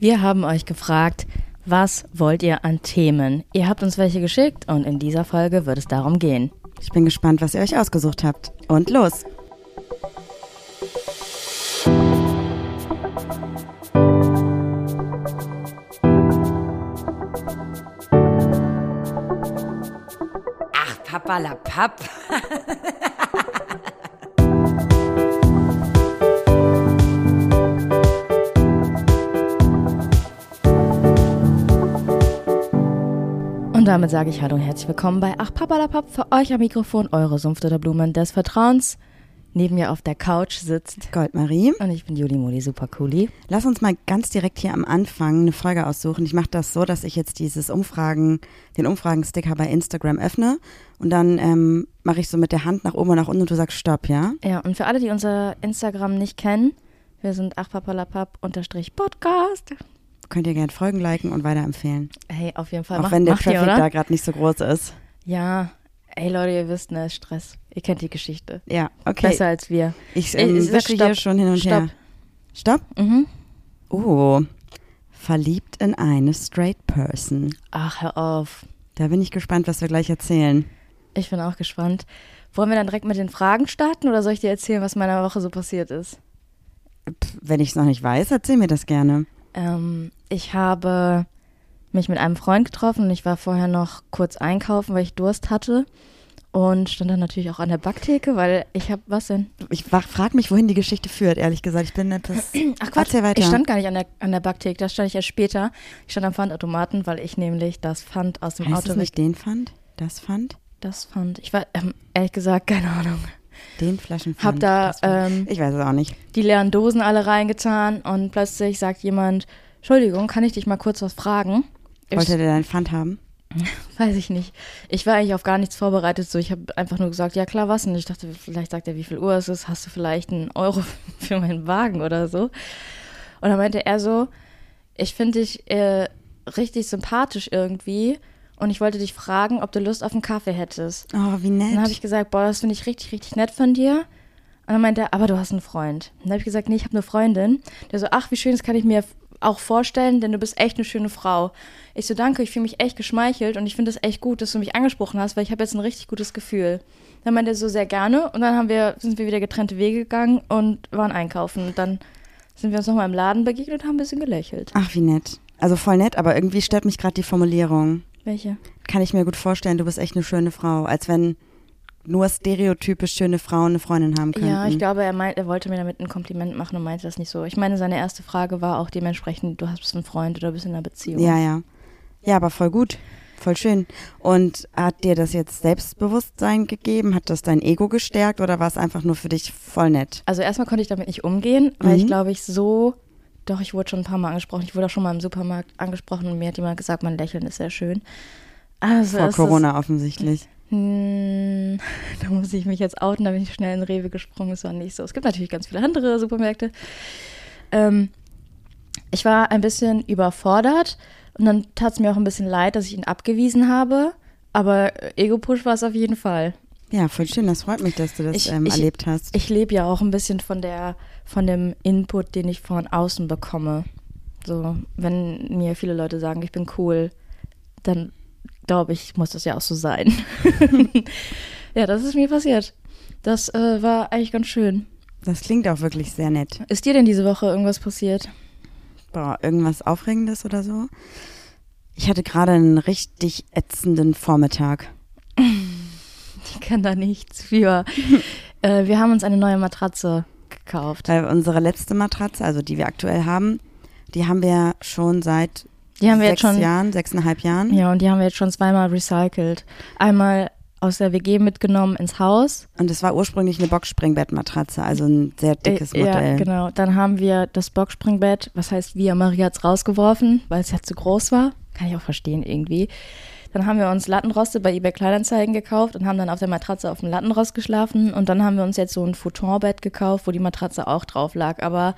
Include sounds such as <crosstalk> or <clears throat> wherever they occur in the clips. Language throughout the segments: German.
Wir haben euch gefragt, was wollt ihr an Themen? Ihr habt uns welche geschickt und in dieser Folge wird es darum gehen. Ich bin gespannt, was ihr euch ausgesucht habt. Und los! Ach, Papa la Papp. <laughs> damit sage ich Hallo und herzlich willkommen bei Ach Papalapap für euch am Mikrofon, eure Sumpfte der Blumen des Vertrauens. Neben mir auf der Couch sitzt Goldmarie. und ich bin Juli Moli Supercooli. Lass uns mal ganz direkt hier am Anfang eine Folge aussuchen. Ich mache das so, dass ich jetzt dieses Umfragen, den Umfragensticker bei Instagram öffne und dann ähm, mache ich so mit der Hand nach oben und nach unten und du sagst Stopp, ja? Ja, und für alle, die unser Instagram nicht kennen, wir sind Ach Papalapap unterstrich Podcast. Könnt ihr gerne folgen, liken und weiterempfehlen. Hey, auf jeden Fall. Auch macht, wenn der ihr, Traffic oder? da gerade nicht so groß ist. Ja, ey Leute, ihr wisst, ne, ist Stress. Ihr kennt die Geschichte. Ja, okay. Besser als wir. Ich ähm, wische Stopp. hier schon hin und Stopp. her. Stopp? Mhm. Oh, verliebt in eine straight person. Ach, hör auf. Da bin ich gespannt, was wir gleich erzählen. Ich bin auch gespannt. Wollen wir dann direkt mit den Fragen starten oder soll ich dir erzählen, was meiner Woche so passiert ist? Wenn ich es noch nicht weiß, erzähl mir das gerne. Ähm, ich habe mich mit einem Freund getroffen und ich war vorher noch kurz einkaufen, weil ich Durst hatte. Und stand dann natürlich auch an der Backtheke, weil ich habe, was denn? Ich frage mich, wohin die Geschichte führt, ehrlich gesagt. Ich bin etwas. <clears throat> Ach Quatsch, Erzähl weiter. ich stand gar nicht an der, an der Backtheke, da stand ich erst später. Ich stand am Pfandautomaten, weil ich nämlich das Pfand aus dem heißt Auto es nicht den Pfand? Das Pfand? Das Pfand. Ich war, ähm, ehrlich gesagt, keine Ahnung. Den Flaschenpfand? Hab da, ähm, ich weiß es auch nicht. die leeren Dosen alle reingetan und plötzlich sagt jemand, Entschuldigung, kann ich dich mal kurz was fragen? Ich- Wollte der dein Pfand haben? <laughs> Weiß ich nicht. Ich war eigentlich auf gar nichts vorbereitet. So, ich habe einfach nur gesagt, ja klar, was denn? Ich dachte, vielleicht sagt er, wie viel Uhr es ist. Hast du vielleicht einen Euro <laughs> für meinen Wagen oder so? Und dann meinte er so, ich finde dich äh, richtig sympathisch irgendwie und ich wollte dich fragen, ob du Lust auf einen Kaffee hättest. Oh, wie nett. dann habe ich gesagt, boah, das finde ich richtig, richtig nett von dir. Und dann meinte er, aber du hast einen Freund. Und dann habe ich gesagt, nee, ich habe eine Freundin. Der so, ach, wie schön, das kann ich mir auch vorstellen, denn du bist echt eine schöne Frau. Ich so, danke, ich fühle mich echt geschmeichelt und ich finde es echt gut, dass du mich angesprochen hast, weil ich habe jetzt ein richtig gutes Gefühl. Dann meinte er so, sehr gerne. Und dann haben wir, sind wir wieder getrennte Wege gegangen und waren einkaufen. Und dann sind wir uns nochmal im Laden begegnet und haben ein bisschen gelächelt. Ach, wie nett. Also voll nett, aber irgendwie stört mich gerade die Formulierung. Welche? Kann ich mir gut vorstellen, du bist echt eine schöne Frau. Als wenn nur stereotypisch schöne Frauen eine Freundin haben könnten. Ja, ich glaube, er meint, er wollte mir damit ein Kompliment machen und meinte das nicht so. Ich meine, seine erste Frage war auch dementsprechend, du hast einen Freund oder bist in einer Beziehung. Ja, ja. Ja, aber voll gut. Voll schön. Und hat dir das jetzt Selbstbewusstsein gegeben? Hat das dein Ego gestärkt oder war es einfach nur für dich voll nett? Also erstmal konnte ich damit nicht umgehen, weil ich Mhm. glaube ich so, doch ich wurde schon ein paar Mal angesprochen. Ich wurde auch schon mal im Supermarkt angesprochen und mir hat jemand gesagt, mein Lächeln ist sehr schön. Also Vor Corona offensichtlich. Ist, hm, <laughs> da muss ich mich jetzt outen, da bin ich schnell in Rewe gesprungen, ist war nicht so. Es gibt natürlich ganz viele andere Supermärkte. Ähm, ich war ein bisschen überfordert und dann tat es mir auch ein bisschen leid, dass ich ihn abgewiesen habe. Aber Ego-Push war es auf jeden Fall. Ja, voll schön. Das freut mich, dass du das Ich- ähm, ich- erlebt hast. Ich lebe ja auch ein bisschen von der, von dem Input, den ich von außen bekomme. So, wenn mir viele Leute sagen, ich bin cool, dann glaube ich, muss das ja auch so sein. <laughs> ja, das ist mir passiert. Das äh, war eigentlich ganz schön. das klingt auch wirklich sehr nett. Ist dir denn diese Woche irgendwas passiert? Boah, irgendwas Aufregendes oder so? Ich hatte gerade einen richtig ätzenden Vormittag. <laughs> Ich kann da nichts für. <laughs> äh, wir haben uns eine neue Matratze gekauft. Weil unsere letzte Matratze, also die wir aktuell haben, die haben wir schon seit Die haben wir sechs jetzt schon. Jahren, sechseinhalb Jahren. Ja, und die haben wir jetzt schon zweimal recycelt. Einmal aus der WG mitgenommen ins Haus. Und es war ursprünglich eine Boxspringbettmatratze, also ein sehr dickes Äh, Modell. Ja, genau. Dann haben wir das Boxspringbett, was heißt wir, Maria hat's rausgeworfen, weil es ja zu groß war. Kann ich auch verstehen irgendwie. Dann haben wir uns Lattenroste bei eBay Kleinanzeigen gekauft und haben dann auf der Matratze auf dem Lattenrost geschlafen. Und dann haben wir uns jetzt so ein Futonbett gekauft, wo die Matratze auch drauf lag. Aber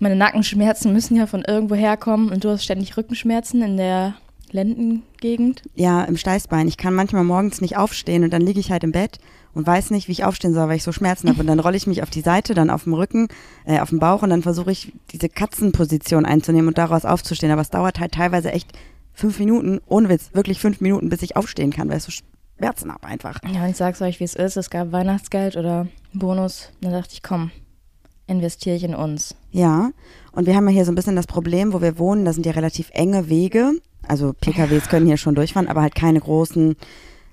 meine Nackenschmerzen müssen ja von irgendwo herkommen und du hast ständig Rückenschmerzen in der Lendengegend. Ja, im Steißbein. Ich kann manchmal morgens nicht aufstehen und dann liege ich halt im Bett und weiß nicht, wie ich aufstehen soll, weil ich so Schmerzen habe. Und dann rolle ich mich auf die Seite, dann auf dem Rücken, äh, auf dem Bauch und dann versuche ich diese Katzenposition einzunehmen und daraus aufzustehen. Aber es dauert halt teilweise echt fünf Minuten, ohne Witz, wirklich fünf Minuten, bis ich aufstehen kann, weil ich so Schmerzen habe einfach. Ja, und ich sag's euch, wie es ist. Es gab Weihnachtsgeld oder Bonus. Dann dachte ich, komm, investiere ich in uns. Ja, und wir haben ja hier so ein bisschen das Problem, wo wir wohnen, da sind ja relativ enge Wege. Also PKWs können hier schon durchfahren, aber halt keine großen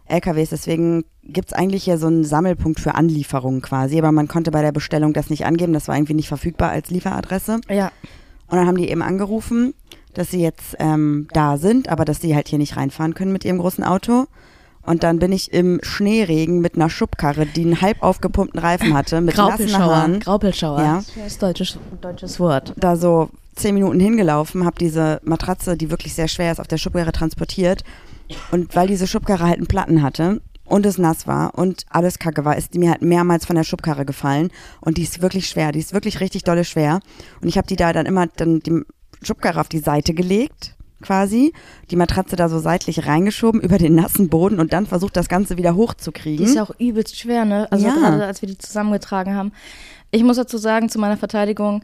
LKWs. Deswegen gibt's eigentlich hier so einen Sammelpunkt für Anlieferungen quasi. Aber man konnte bei der Bestellung das nicht angeben. Das war irgendwie nicht verfügbar als Lieferadresse. Ja. Und dann haben die eben angerufen, dass sie jetzt ähm, da sind, aber dass sie halt hier nicht reinfahren können mit ihrem großen Auto. Und dann bin ich im Schneeregen mit einer Schubkarre, die einen halb aufgepumpten Reifen hatte, mit nassen. Haaren, Graupelschauer. Ja. Das ist deutsches, deutsches Wort. da so zehn Minuten hingelaufen, habe diese Matratze, die wirklich sehr schwer ist, auf der Schubkarre transportiert. Und weil diese Schubkarre halt einen Platten hatte und es nass war und alles kacke war, ist die mir halt mehrmals von der Schubkarre gefallen. Und die ist wirklich schwer, die ist wirklich richtig dolle schwer. Und ich habe die da dann immer dann die Schubkarre auf die Seite gelegt, quasi, die Matratze da so seitlich reingeschoben über den nassen Boden und dann versucht, das Ganze wieder Die hochzukriegen. ist ja auch übelst schwer, ne? Also Ja. gerade als wir die zusammengetragen haben. Ich muss dazu sagen, zu meiner Verteidigung,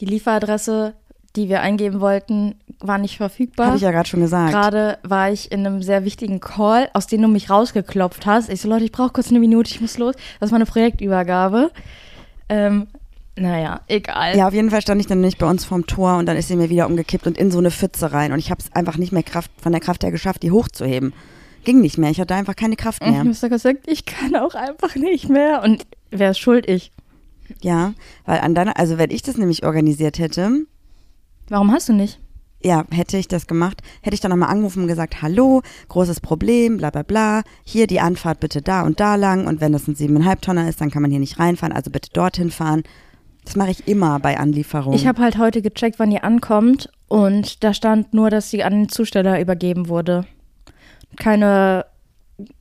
die Lieferadresse, die wir eingeben wollten, war nicht verfügbar. Habe ich ja gerade schon gesagt. Gerade war ich in einem sehr wichtigen Call, aus dem du mich rausgeklopft hast. Ich so, Leute, ich brauche kurz eine Minute, ich muss los. Das war eine Projektübergabe. Ähm, naja, egal. Ja, auf jeden Fall stand ich dann nicht bei uns vorm Tor und dann ist sie mir wieder umgekippt und in so eine Pfütze rein. Und ich habe es einfach nicht mehr Kraft, von der Kraft her geschafft, die hochzuheben. Ging nicht mehr. Ich hatte einfach keine Kraft Ich mehr. habe da gesagt, ich kann auch einfach nicht mehr. Und wer ist schuld? Ich. Ja, weil an deiner, also wenn ich das nämlich organisiert hätte, Warum hast du nicht? ja, hätte ich das gemacht, hätte ich dann nochmal angerufen und gesagt, hallo, großes Problem, bla bla bla, hier die Anfahrt bitte da und da lang und wenn das ein siebeneinhalb Tonner ist, dann kann man hier nicht reinfahren, also bitte dorthin fahren. Das mache ich immer bei Anlieferungen. Ich habe halt heute gecheckt, wann die ankommt. Und da stand nur, dass sie an den Zusteller übergeben wurde. Keine.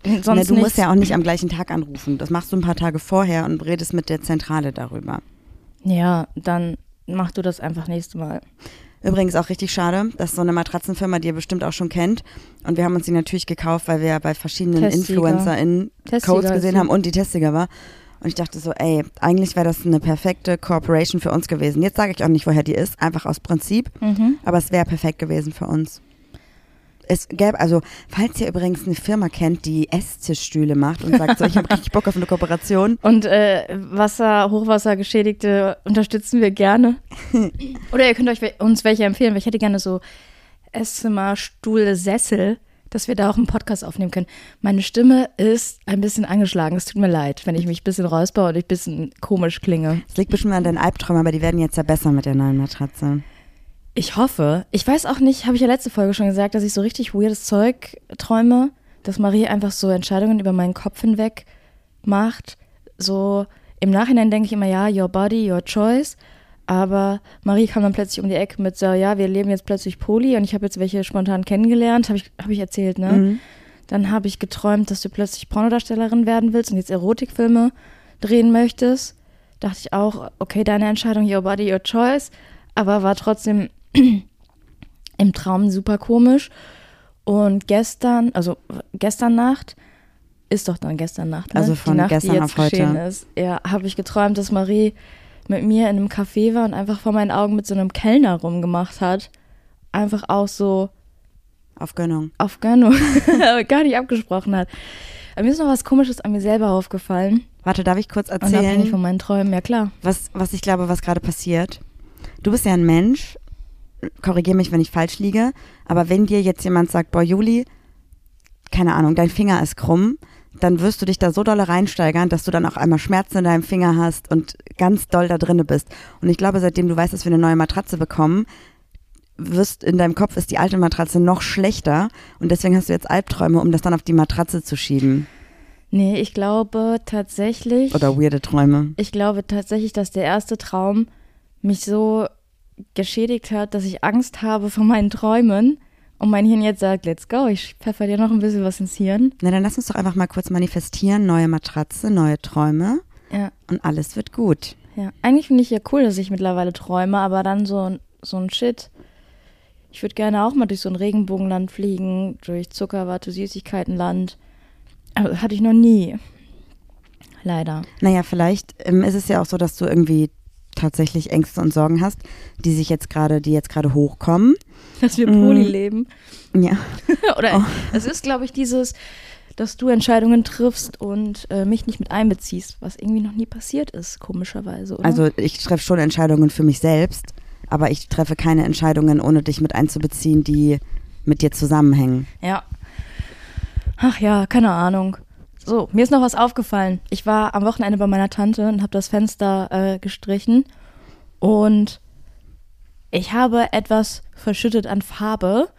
Sonst Ne, du nichts. musst ja auch nicht am gleichen Tag anrufen. Das machst du ein paar Tage vorher und redest mit der Zentrale darüber. Ja, dann mach du das einfach nächstes Mal. Übrigens auch richtig schade, dass so eine Matratzenfirma, die ihr bestimmt auch schon kennt, und wir haben uns die natürlich gekauft, weil wir ja bei verschiedenen Testsieger. InfluencerInnen Codes gesehen haben und die Testsieger war. Und ich dachte so, ey, eigentlich wäre das eine perfekte Cooperation für uns gewesen. Jetzt sage ich auch nicht, woher die ist, einfach aus Prinzip, Mhm. aber es wäre perfekt gewesen für uns. Es gäbe, also, falls ihr übrigens eine Firma kennt, die Esstischstühle macht und sagt so, ich habe <laughs> richtig Bock auf eine Kooperation, Und äh, Wasser, Hochwassergeschädigte unterstützen wir gerne. <laughs> Oder ihr könnt euch uns welche empfehlen, weil ich hätte gerne so Esszimmer, Stuhl, Sessel, dass wir da auch einen Podcast aufnehmen können. Meine Stimme ist ein bisschen angeschlagen. Es tut mir leid, wenn ich mich ein bisschen räusper und ich ein bisschen komisch klinge. es liegt bestimmt an deinen Albträumen, aber die werden jetzt ja besser mit der neuen Matratze. Ich hoffe. Ich weiß auch nicht, habe ich ja letzte Folge schon gesagt, dass ich so richtig weirdes Zeug träume, dass Marie einfach so Entscheidungen über meinen Kopf hinweg macht. So im Nachhinein denke ich immer, ja, your body, your choice. Aber Marie kam dann plötzlich um die Ecke mit so, ja, wir leben jetzt plötzlich Poly und ich habe jetzt welche spontan kennengelernt, habe ich, hab ich erzählt, ne? Mhm. Dann habe ich geträumt, dass du plötzlich Pornodarstellerin werden willst und jetzt Erotikfilme drehen möchtest. Dachte ich auch, okay, deine Entscheidung, your body, your choice. Aber war trotzdem <clears throat> im Traum super komisch. Und gestern, also gestern Nacht, ist doch dann gestern Nacht, ne? Also von die Nacht, gestern die jetzt auf heute. geschehen ist. Ja, habe ich geträumt, dass Marie mit mir in einem Café war und einfach vor meinen Augen mit so einem Kellner rumgemacht hat. Einfach auch so Auf Gönnung. auf Gönnung, <laughs> aber gar nicht abgesprochen hat. Aber mir ist noch was Komisches an mir selber aufgefallen. Warte, darf ich kurz erzählen? von meinen Träumen, ja klar. was, was ich glaube, was gerade passiert. Du bist ja ein Mensch, korrigiere mich, wenn ich falsch liege, aber wenn dir jetzt jemand sagt, boah, Juli, keine Ahnung, dein Finger ist krumm, dann wirst du dich da so doll reinsteigern, dass du dann auch einmal Schmerzen in deinem Finger hast und ganz doll da drinne bist. Und ich glaube, seitdem du weißt, dass wir eine neue Matratze bekommen, wirst in deinem Kopf ist die alte Matratze noch schlechter und deswegen hast du jetzt Albträume, um das dann auf die Matratze zu schieben. Nee, ich glaube tatsächlich. Oder weirde Träume. Ich glaube tatsächlich, dass der erste Traum mich so geschädigt hat, dass ich Angst habe vor meinen Träumen und mein Hirn jetzt sagt, let's go, ich pfeffer dir noch ein bisschen was ins Hirn. Na, dann lass uns doch einfach mal kurz manifestieren. Neue Matratze, neue Träume Ja, und alles wird gut. ja. Eigentlich finde ich ja cool, dass ich mittlerweile träume, aber dann so, ein- so ein Shit. Ich würde gerne auch mal durch so ein Regenbogenland fliegen, durch Zuckerwatte, Süßigkeitenland. Aber das hatte ich noch nie. Leider. Naja, vielleicht ähm, ist es ja auch so, dass du irgendwie tatsächlich Ängste und Sorgen hast, die sich jetzt gerade, die jetzt gerade hochkommen. <laughs> Dass wir Mm. Poli leben. Ja. <laughs> Oder Oh. es ist, glaube ich, dieses, dass du Entscheidungen triffst und äh, mich nicht mit einbeziehst, was irgendwie noch nie passiert ist, komischerweise. Oder? Also ich treffe schon Entscheidungen für mich selbst, aber ich treffe keine Entscheidungen, ohne dich mit einzubeziehen, die mit dir zusammenhängen. Ja. Ach ja, keine Ahnung. So, mir ist noch was aufgefallen. Ich war am Wochenende bei meiner Tante und habe das Fenster äh, gestrichen und ich habe etwas verschüttet an Farbe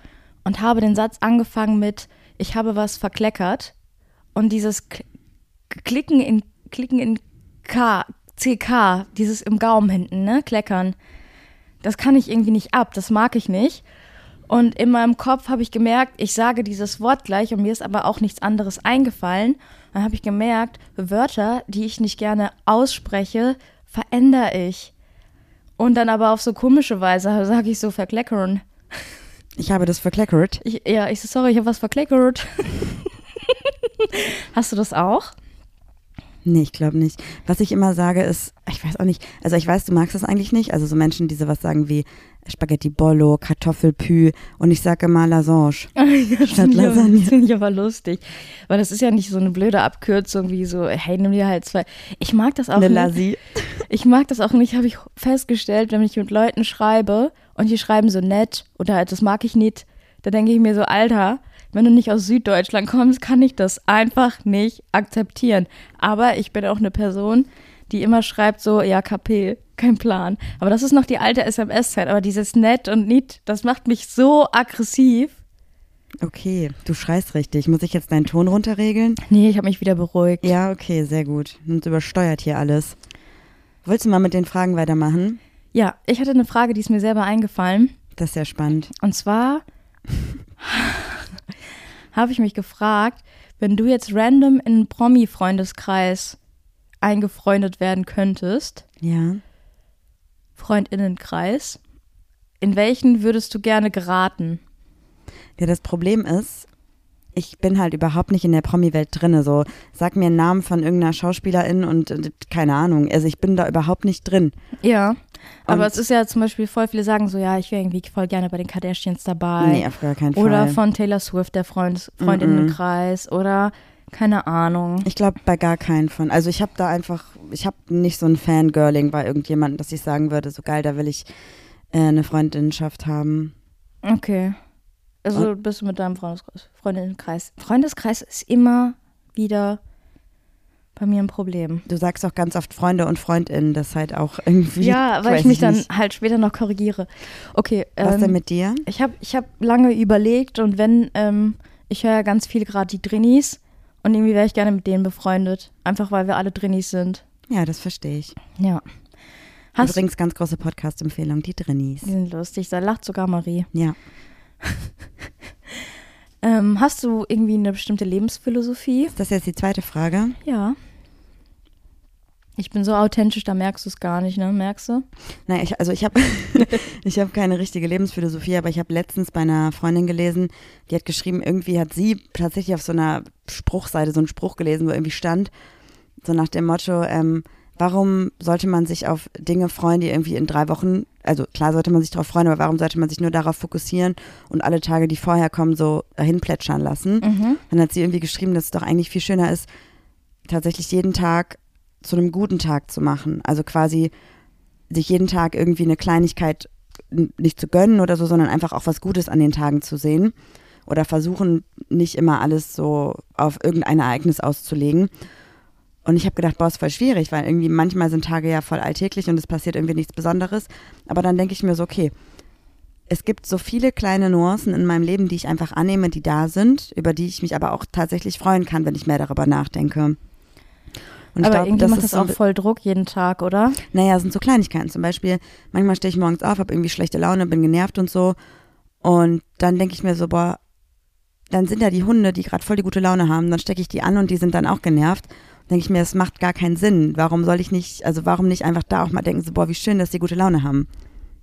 und habe den Satz angefangen mit ich habe was verkleckert und dieses Klicken in Klicken in K CK, dieses im Gaumen hinten, ne, kleckern. Das kann ich irgendwie nicht ab, das mag ich nicht. Und in meinem Kopf habe ich gemerkt, ich sage dieses Wort gleich und mir ist aber auch nichts anderes eingefallen. Dann habe ich gemerkt, Wörter, die ich nicht gerne ausspreche, verändere ich. Und dann aber auf so komische Weise sage ich so verkleckern. Ich habe das verkleckert. Ich, ja, ich so, sorry, ich habe was verkleckert. <laughs> Hast du das auch? Nee, ich glaube nicht. Was ich immer sage ist, ich weiß auch nicht, also ich weiß, du magst das eigentlich nicht, also so Menschen, die sowas sagen wie Spaghetti Bollo, Kartoffelpü und ich sage immer Lasange. <laughs> Statt Lasagne. das finde ich aber lustig. Weil das ist ja nicht so eine blöde Abkürzung wie so, hey, nimm dir halt zwei. Ich mag das auch Eine nicht. Lassi. Ich mag das auch nicht, habe ich festgestellt, wenn ich mit Leuten schreibe und die schreiben so nett oder halt, das mag ich nicht, da denke ich mir so, Alter, wenn du nicht aus Süddeutschland kommst, kann ich das einfach nicht akzeptieren. Aber ich bin auch eine Person, die immer schreibt so, ja, KP, kein Plan. Aber das ist noch die alte SMS-Zeit. Aber dieses nett und nicht, das macht mich so aggressiv. Okay, du schreist richtig. Muss ich jetzt deinen Ton runterregeln? Nee, ich habe mich wieder beruhigt. Ja, okay, sehr gut. Und übersteuert hier alles. Willst du mal mit den Fragen weitermachen? Ja, ich hatte eine Frage, die ist mir selber eingefallen. Das ist sehr spannend. Und zwar <laughs> habe ich mich gefragt, wenn du jetzt random in einen Promi-Freundeskreis eingefreundet werden könntest, Ja. Freundinnenkreis, in welchen würdest du gerne geraten? Ja, das Problem ist, ich bin halt überhaupt nicht in der Promi-Welt drinne. So, sag mir einen Namen von irgendeiner Schauspielerin und äh, keine Ahnung. Also ich bin da überhaupt nicht drin. Ja, aber Und- es ist ja zum Beispiel voll viele sagen so, ja, ich wäre irgendwie voll gerne bei den Kardashians dabei. Nee, auf gar keinen Fall. oder von Taylor Swift, der Freund, Freundinnenkreis oder keine Ahnung. Ich glaube bei gar keinen von. Also ich habe da einfach, ich habe nicht so ein Fangirling bei irgendjemandem, dass ich sagen würde, so geil, da will ich äh, eine Freundinnenschaft haben. Okay. Also bist du mit deinem Freundeskreis, Freundinnenkreis. Freundeskreis ist immer wieder bei mir ein Problem. Du sagst auch ganz oft Freunde und Freundinnen, das ist halt auch irgendwie. Ja, <laughs> weil ich mich dann halt später noch korrigiere. Okay, Was ähm, denn mit dir? ich habe ich hab lange überlegt und wenn, ähm, ich höre ja ganz viel gerade die Drinnies und irgendwie wäre ich gerne mit denen befreundet. Einfach weil wir alle Drinnies sind. Ja, das verstehe ich. Ja. Hast Übrigens ganz große Podcast-Empfehlung, die Drinnies. Die sind lustig, da lacht sogar Marie. Ja. <laughs> Ähm, hast du irgendwie eine bestimmte Lebensphilosophie? Ist das jetzt die zweite Frage? Ja. Ich bin so authentisch, da merkst du es gar nicht, ne? Merkst du? Nein, ich, also ich habe <laughs> <laughs> ich hab keine richtige Lebensphilosophie, aber ich habe letztens bei einer Freundin gelesen, die hat geschrieben, irgendwie hat sie tatsächlich auf so einer Spruchseite so einen Spruch gelesen, wo irgendwie stand, so nach dem Motto, ähm, warum sollte man sich auf Dinge freuen, die irgendwie in drei Wochen, also klar sollte man sich darauf freuen, aber warum sollte man sich nur darauf fokussieren und alle Tage, die vorher kommen, so dahin plätschern lassen? Mhm. Dann hat sie irgendwie geschrieben, dass es doch eigentlich viel schöner ist, tatsächlich jeden Tag zu einem guten Tag zu machen. Also quasi sich jeden Tag irgendwie eine Kleinigkeit nicht zu gönnen oder so, sondern einfach auch was Gutes an den Tagen zu sehen. Oder versuchen, nicht immer alles so auf irgendein Ereignis auszulegen. Und ich habe gedacht, boah, ist voll schwierig, weil irgendwie manchmal sind Tage ja voll alltäglich und es passiert irgendwie nichts Besonderes. Aber dann denke ich mir so, okay, es gibt so viele kleine Nuancen in meinem Leben, die ich einfach annehme, die da sind, über die ich mich aber auch tatsächlich freuen kann, wenn ich mehr darüber nachdenke. Und ich Aber glaub, irgendwie macht das ist so auch voll Druck jeden Tag, oder? naja, es sind so Kleinigkeiten. Zum Beispiel, manchmal stehe ich morgens auf, habe irgendwie schlechte Laune, bin genervt und so. Und dann denke ich mir so, boah, dann sind da die Hunde, die gerade voll die gute Laune haben. Dann stecke ich die an und die sind dann auch genervt. Denke ich mir, es macht gar keinen Sinn. Warum soll ich nicht, also warum nicht einfach da auch mal denken, so, boah, wie schön, dass die gute Laune haben.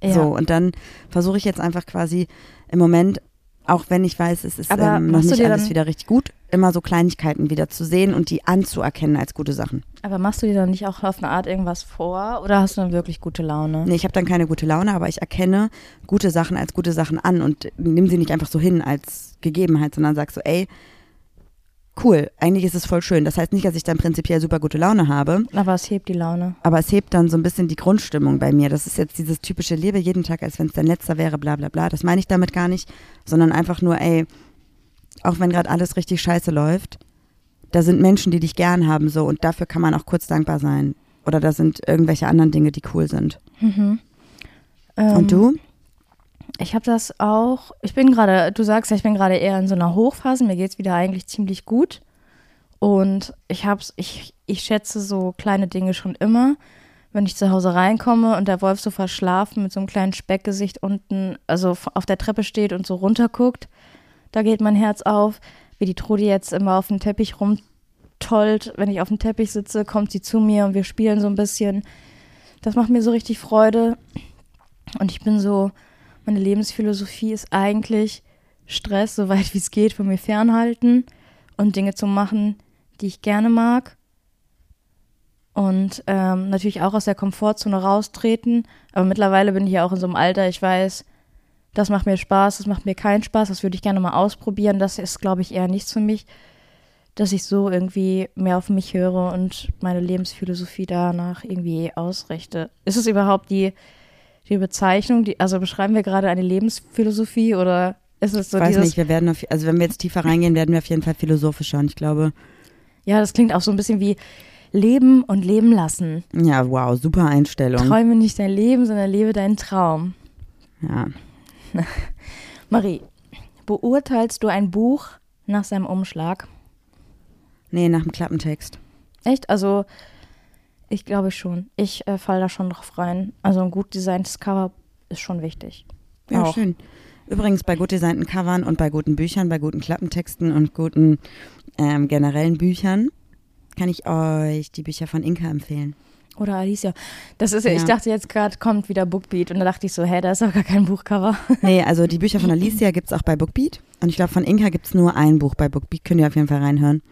Ja. So, und dann versuche ich jetzt einfach quasi im Moment, auch wenn ich weiß, es ist Aber ähm, noch nicht alles wieder richtig gut, immer so Kleinigkeiten wieder zu sehen und die anzuerkennen als gute Sachen. Aber machst du dir dann nicht auch auf eine Art irgendwas vor oder hast du dann wirklich gute Laune? Nee, ich habe dann keine gute Laune, aber ich erkenne gute Sachen als gute Sachen an und nimm sie nicht einfach so hin als Gegebenheit, sondern sag so, ey, cool, eigentlich ist es voll schön. Das heißt nicht, dass ich dann prinzipiell super gute Laune habe, Aber es hebt die Laune. aber es hebt dann so ein bisschen die Grundstimmung bei mir. Das ist jetzt dieses typische Lebe jeden Tag, als wenn es dein letzter wäre, bla bla bla. Das meine ich damit gar nicht, sondern einfach nur, ey, auch wenn gerade alles richtig scheiße läuft, da sind Menschen, die dich gern haben so und dafür kann man auch kurz dankbar sein. Oder da sind irgendwelche anderen Dinge, die cool sind. Mhm. Ähm, und du? Ich habe das auch. Ich bin gerade, du sagst ja, ich bin gerade eher in so einer Hochphase. Mir geht's wieder eigentlich ziemlich gut. Und ich hab's, ich, ich schätze so kleine Dinge schon immer. Wenn ich zu Hause reinkomme und der Wolf so verschlafen mit so einem kleinen Speckgesicht unten, also auf der Treppe steht und so runterguckt, da geht mein Herz auf. Wie die Trudi jetzt immer auf dem Teppich rumtollt. Wenn ich auf dem Teppich sitze, kommt sie zu mir und wir spielen so ein bisschen. Das macht mir so richtig Freude. Und ich bin so, meine Lebensphilosophie ist eigentlich Stress, so weit wie es geht, von mir fernhalten und Dinge zu machen, die ich gerne mag. Und ähm, natürlich auch aus der Komfortzone raustreten. Aber mittlerweile bin ich ja auch in so einem Alter, ich weiß, das macht mir Spaß, das macht mir keinen Spaß, das würde ich gerne mal ausprobieren. Das ist, glaube ich, eher nichts für mich, dass ich so irgendwie mehr auf mich höre und meine Lebensphilosophie danach irgendwie ausrichte. Ist es überhaupt die, die Bezeichnung, die, also beschreiben wir gerade eine Lebensphilosophie oder ist es so Ich weiß dieses, nicht, wir werden auf, also wenn wir jetzt tiefer reingehen, werden wir auf jeden Fall philosophischer und ich glaube, ja, das klingt auch so ein bisschen wie Leben und Leben lassen. ja, wow, super Einstellung. Träume nicht dein Leben, sondern lebe deinen Traum. Ja. <laughs> Marie, beurteilst du ein Buch nach seinem Umschlag? Nee, nach dem Klappentext. Echt? Also, ich glaube schon. Ich äh, fall da schon drauf rein. Also, ein gut designtes Cover ist schon wichtig. Ja, Auch. schön. Übrigens bei gut designten Covern und bei guten Büchern, bei guten Klappentexten und guten ähm, generellen Büchern kann ich euch die Bücher von Inka empfehlen. Oder Alicia. Das ist ja, ich dachte jetzt gerade kommt wieder Bookbeat und da dachte ich so, hä, da ist doch gar kein Buchcover. <laughs> Nee, also die Bücher von Alicia gibt es auch bei Bookbeat und ich glaube von Inka gibt es nur ein Buch bei Bookbeat. Könnt ihr auf jeden Fall reinhören.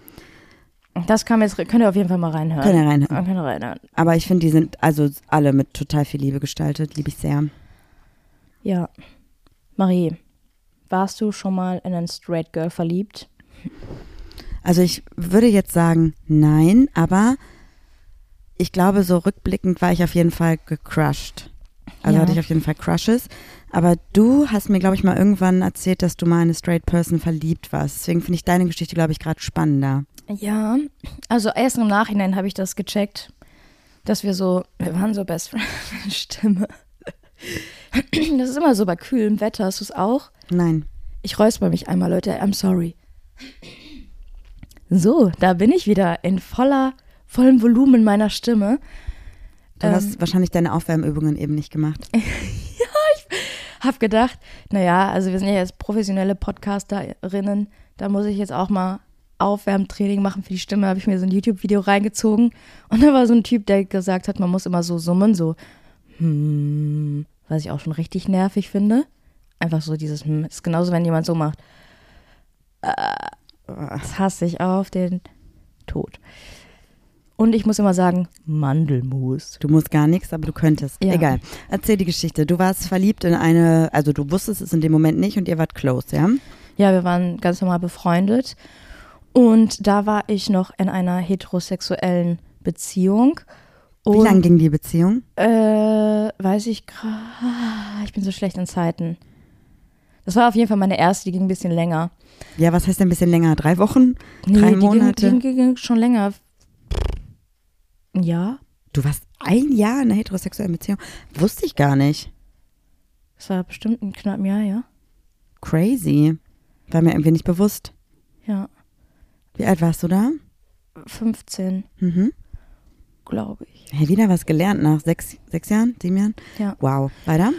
Das kann jetzt, könnt ihr auf jeden Fall mal reinhören. Könnt ihr reinhören. Könnt ihr reinhören. Aber ich finde, die sind also alle mit total viel Liebe gestaltet. Liebe ich sehr. Ja. Marie, warst du schon mal in ein Straight Girl verliebt? Also ich würde jetzt sagen, nein, aber ich glaube, so rückblickend war ich auf jeden Fall gecrushed. Also Ja. hatte ich auf jeden Fall Crushes. Aber du hast mir, glaube ich, mal irgendwann erzählt, dass du mal in eine Straight Person verliebt warst. Deswegen finde ich deine Geschichte, glaube ich, gerade spannender. Ja. Also erst im Nachhinein habe ich das gecheckt, dass wir so, wir waren so Best Friends. <laughs> Stimme. Das ist immer so bei kühlem Wetter. Hast du es auch? Nein. Ich räusper mich einmal, Leute. I'm sorry. So, da bin ich wieder in voller, vollem Volumen meiner Stimme. Du Ähm. hast wahrscheinlich deine Aufwärmübungen eben nicht gemacht. <laughs> Hab gedacht, naja, also wir sind ja jetzt professionelle Podcasterinnen, da muss ich jetzt auch mal Aufwärmtraining machen für die Stimme. Habe ich mir so ein YouTube-Video reingezogen und da war so ein Typ, der gesagt hat, man muss immer so summen, so, hm, was ich auch schon richtig nervig finde. Einfach so dieses, hm, ist genauso, wenn jemand so macht. Äh, Das hasse ich auf den Tod. Und ich muss immer sagen, Mandelmus. Du musst gar nichts, aber du könntest. Ja. Egal. Erzähl die Geschichte. Du warst verliebt in eine, also du wusstest es in dem Moment nicht und ihr wart close, ja? Ja, wir waren ganz normal befreundet. Und da war ich noch in einer heterosexuellen Beziehung. Und, Wie lang ging die Beziehung? Äh, weiß ich gerade. Ich bin so schlecht in Zeiten. Das war auf jeden Fall meine erste, die ging ein bisschen länger. Ja, was heißt denn ein bisschen länger? Drei Wochen? Drei die Monate? Ging, die ging schon länger. Ein Jahr? Du warst ein Jahr in einer heterosexuellen Beziehung? Wusste ich gar nicht. Das war bestimmt ein knapp Jahr, ja? Crazy. War mir irgendwie nicht bewusst. Ja. Wie alt warst du da? 15, Mhm. glaube ich. Hey, wieder was gelernt nach sechs, sechs Jahren, sieben Jahren? Ja. Wow. Weiter?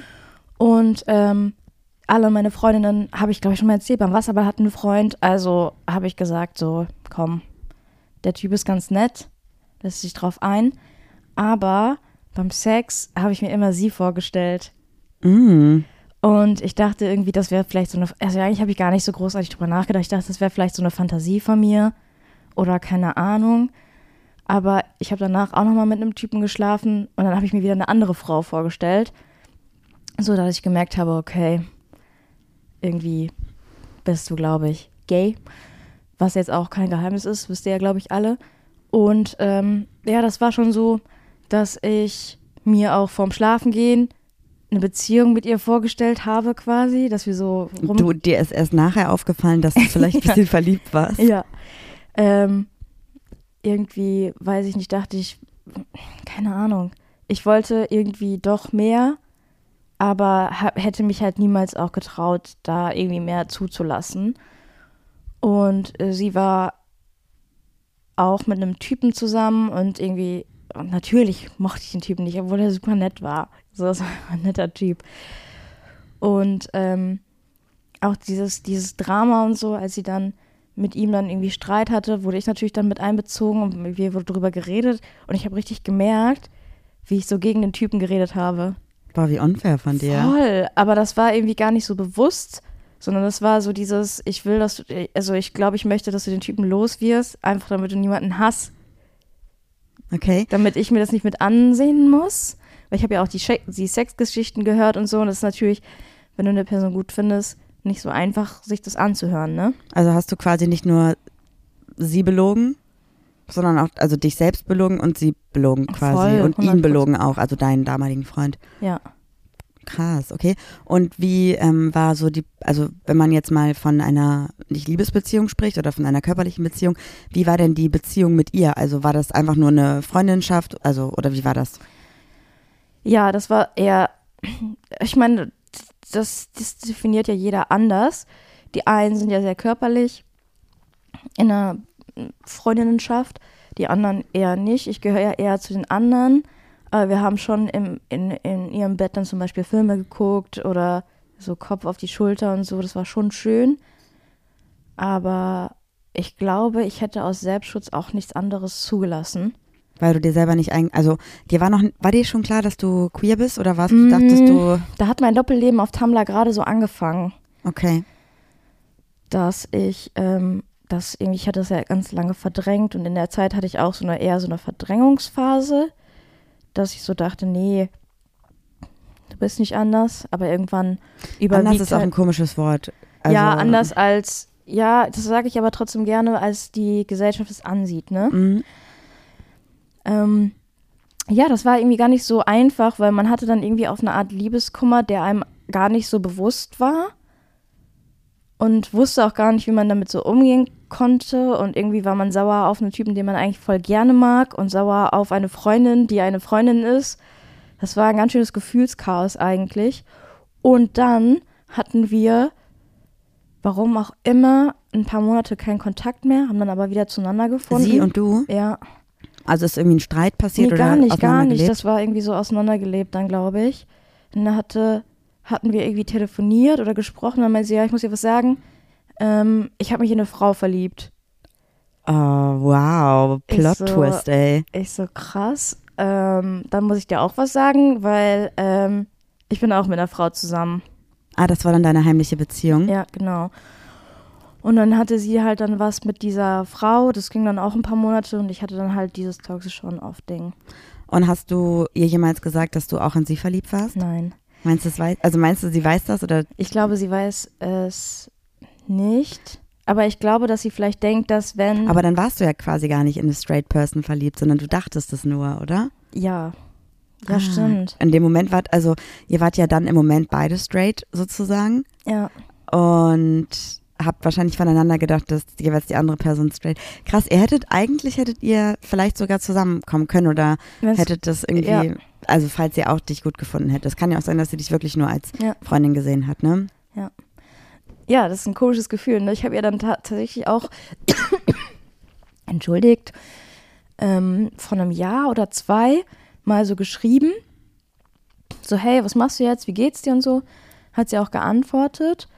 Und ähm, alle meine Freundinnen, habe ich glaube ich schon mal erzählt, beim Wasserball hatten einen Freund. Also habe ich gesagt, so, komm, der Typ ist ganz nett, lässt sich drauf ein. Aber beim Sex habe ich mir immer sie vorgestellt. Mm. Und ich dachte irgendwie, das wäre vielleicht so eine, also eigentlich habe ich gar nicht so großartig drüber nachgedacht. Ich dachte, das wäre vielleicht so eine Fantasie von mir oder keine Ahnung. Aber ich habe danach auch nochmal mit einem Typen geschlafen und dann habe ich mir wieder eine andere Frau vorgestellt. So, dass ich gemerkt habe, okay, irgendwie bist du, glaube ich, gay. Was jetzt auch kein Geheimnis ist, wisst ihr ja, glaube ich, alle. Und ähm, ja, das war schon so, dass ich mir auch vorm Schlafengehen eine Beziehung mit ihr vorgestellt habe, quasi, dass wir so rum. Du, dir ist erst nachher aufgefallen, dass du vielleicht <laughs> ein bisschen verliebt warst. Ja. Ähm, irgendwie, weiß ich nicht, dachte ich, keine Ahnung. Ich wollte irgendwie doch mehr, aber hätte mich halt niemals auch getraut, da irgendwie mehr zuzulassen. Und äh, sie war auch mit einem Typen zusammen und irgendwie, und natürlich mochte ich den Typen nicht, obwohl er super nett war. So, das <laughs> war ein netter Typ. Und ähm, auch dieses, dieses Drama und so, als sie dann mit ihm dann irgendwie Streit hatte, wurde ich natürlich dann mit einbezogen und wir wurde drüber geredet und ich habe richtig gemerkt, wie ich so gegen den Typen geredet habe. Boah, wie unfair von dir. Voll, aber das war irgendwie gar nicht so bewusst, sondern das war so dieses, ich will, dass du, also ich glaube, ich möchte, dass du den Typen los wirst, einfach damit du niemanden hast, Okay. damit ich mir das nicht mit ansehen muss. Weil ich habe ja auch die, die Sexgeschichten gehört und so und das ist natürlich, wenn du eine Person gut findest, nicht so einfach, sich das anzuhören, ne? Also hast du quasi nicht nur sie belogen, sondern auch, also dich selbst belogen und sie belogen quasi. Voll, und ihn 100%. belogen auch, also deinen damaligen Freund. Ja. Krass, okay. Und wie ähm, war so die, also wenn man jetzt mal von einer nicht Liebesbeziehung spricht oder von einer körperlichen Beziehung, wie war denn die Beziehung mit ihr? Also war das einfach nur eine Freundinschaft, also oder wie war das? Ja, das war eher, <clears throat> ich meine, das, das definiert ja jeder anders. Die einen sind ja sehr körperlich in einer Freundinnenschaft, die anderen eher nicht. Ich gehöre ja eher zu den anderen. Aber wir haben schon im, in, in ihrem Bett dann zum Beispiel Filme geguckt oder so Kopf auf die Schulter und so. Das war schon schön. Aber ich glaube, ich hätte aus Selbstschutz auch nichts anderes zugelassen. Weil du dir selber nicht ein, also dir war noch, war dir schon klar, dass du queer bist oder was? Mm. Dachtest du, Da hat mein Doppelleben auf Tumblr gerade so angefangen. okay, dass ich, ähm, das irgendwie, ich hatte das ja ganz lange verdrängt und in der Zeit hatte ich auch so eine eher so eine Verdrängungsphase, dass ich so dachte, nee, du bist nicht anders, aber irgendwann überwiegt anders ist auch halt, ein komisches Wort. Also, ja, anders als, ja, das sage ich aber trotzdem gerne, als die Gesellschaft es ansieht, ne? Mhm. Ähm, ja, das war irgendwie gar nicht so einfach, weil man hatte dann irgendwie auf eine Art Liebeskummer, der einem gar nicht so bewusst war und wusste auch gar nicht, wie man damit so umgehen konnte und irgendwie war man sauer auf einen Typen, den man eigentlich voll gerne mag und sauer auf eine Freundin, die eine Freundin ist. Das war ein ganz schönes Gefühlschaos eigentlich. Und dann hatten wir, warum auch immer, ein paar Monate keinen Kontakt mehr, haben dann aber wieder zueinander gefunden. Sie und du? ja. Also ist irgendwie ein Streit passiert Nee, oder gar nicht, gar nicht. Das war irgendwie so auseinandergelebt dann, glaube ich. Und da hatte, hatten wir irgendwie telefoniert oder gesprochen. Und dann meinte sie, ja, ich muss dir was sagen. Ähm, ich habe mich in eine Frau verliebt. Oh, wow, Ich Plot so- Twist, ey. Ich so, krass. Ähm, dann muss ich dir auch was sagen, weil ähm, ich bin auch mit einer Frau zusammen. Ah, das war dann deine heimliche Beziehung? Ja, genau. Und dann hatte sie halt dann was mit dieser Frau. Das ging dann auch ein paar Monate und ich hatte dann halt dieses toxische On-Off-Ding. Und hast du ihr jemals gesagt, dass du auch in sie verliebt warst? Nein. Meinst du, es weiß, also meinst du, sie weiß das oder? Ich glaube, sie weiß es nicht. Aber ich glaube, dass sie vielleicht denkt, dass wenn. Aber dann warst du ja quasi gar nicht in eine straight person verliebt, sondern du dachtest es nur, oder? ja. Ja, Ah. stimmt. In dem Moment wart, also ihr wart ja dann im Moment beide straight sozusagen Ja. und habt wahrscheinlich voneinander gedacht, dass jeweils die andere Person straight. Krass, ihr hättet, eigentlich hättet ihr vielleicht sogar zusammenkommen können oder Wenn's- hättet das irgendwie, Ja. also falls ihr auch dich gut gefunden hättet. Es kann ja auch sein, dass sie dich wirklich nur als Ja. Freundin gesehen hat, ne? ja, das ist ein komisches Gefühl. Ne? Ich habe ihr dann ta tatsächlich auch, <coughs> entschuldigt, ähm, von einem Jahr oder zwei mal so geschrieben. So, hey, was machst du jetzt? Wie geht's dir und so? Hat sie auch geantwortet.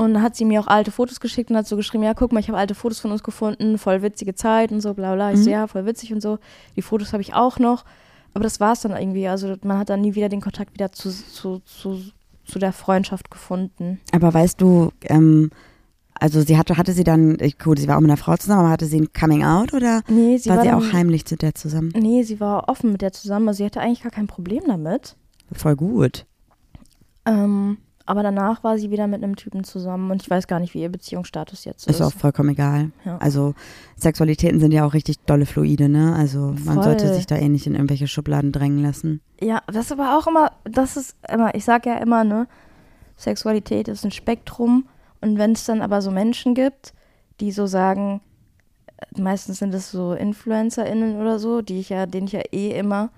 Und dann hat sie mir auch alte Fotos geschickt und hat so geschrieben, ja, guck mal, ich habe alte Fotos von uns gefunden, voll witzige Zeit und so, bla bla. Ich so, Mhm. ja, voll witzig und so. Die Fotos habe ich auch noch. Aber das war es dann irgendwie. Also man hat dann nie wieder den Kontakt wieder zu, zu, zu zu der Freundschaft gefunden. Aber weißt du, ähm, also sie hatte, hatte sie dann, ich- gut, sie war auch mit einer Frau zusammen, aber hatte sie ein Coming Out oder Nee, sie war, war, sie dann, auch heimlich zu der zusammen? Nee, sie war offen mit der zusammen. Also sie hatte eigentlich gar kein Problem damit. Voll gut. Ähm, aber danach war sie wieder mit einem Typen zusammen und ich weiß gar nicht, wie ihr Beziehungsstatus jetzt ist. Ist auch vollkommen egal. Ja. Also Sexualitäten sind ja auch richtig dolle Fluide, ne? Also man Voll. sollte sich da eh nicht in irgendwelche Schubladen drängen lassen. Ja, das ist aber auch immer, das ist immer, ich sag ja immer, ne, Sexualität ist ein Spektrum und wenn es dann aber so Menschen gibt, die so sagen, äh, meistens sind es so InfluencerInnen oder so, die ich ja, denen ich ja eh immer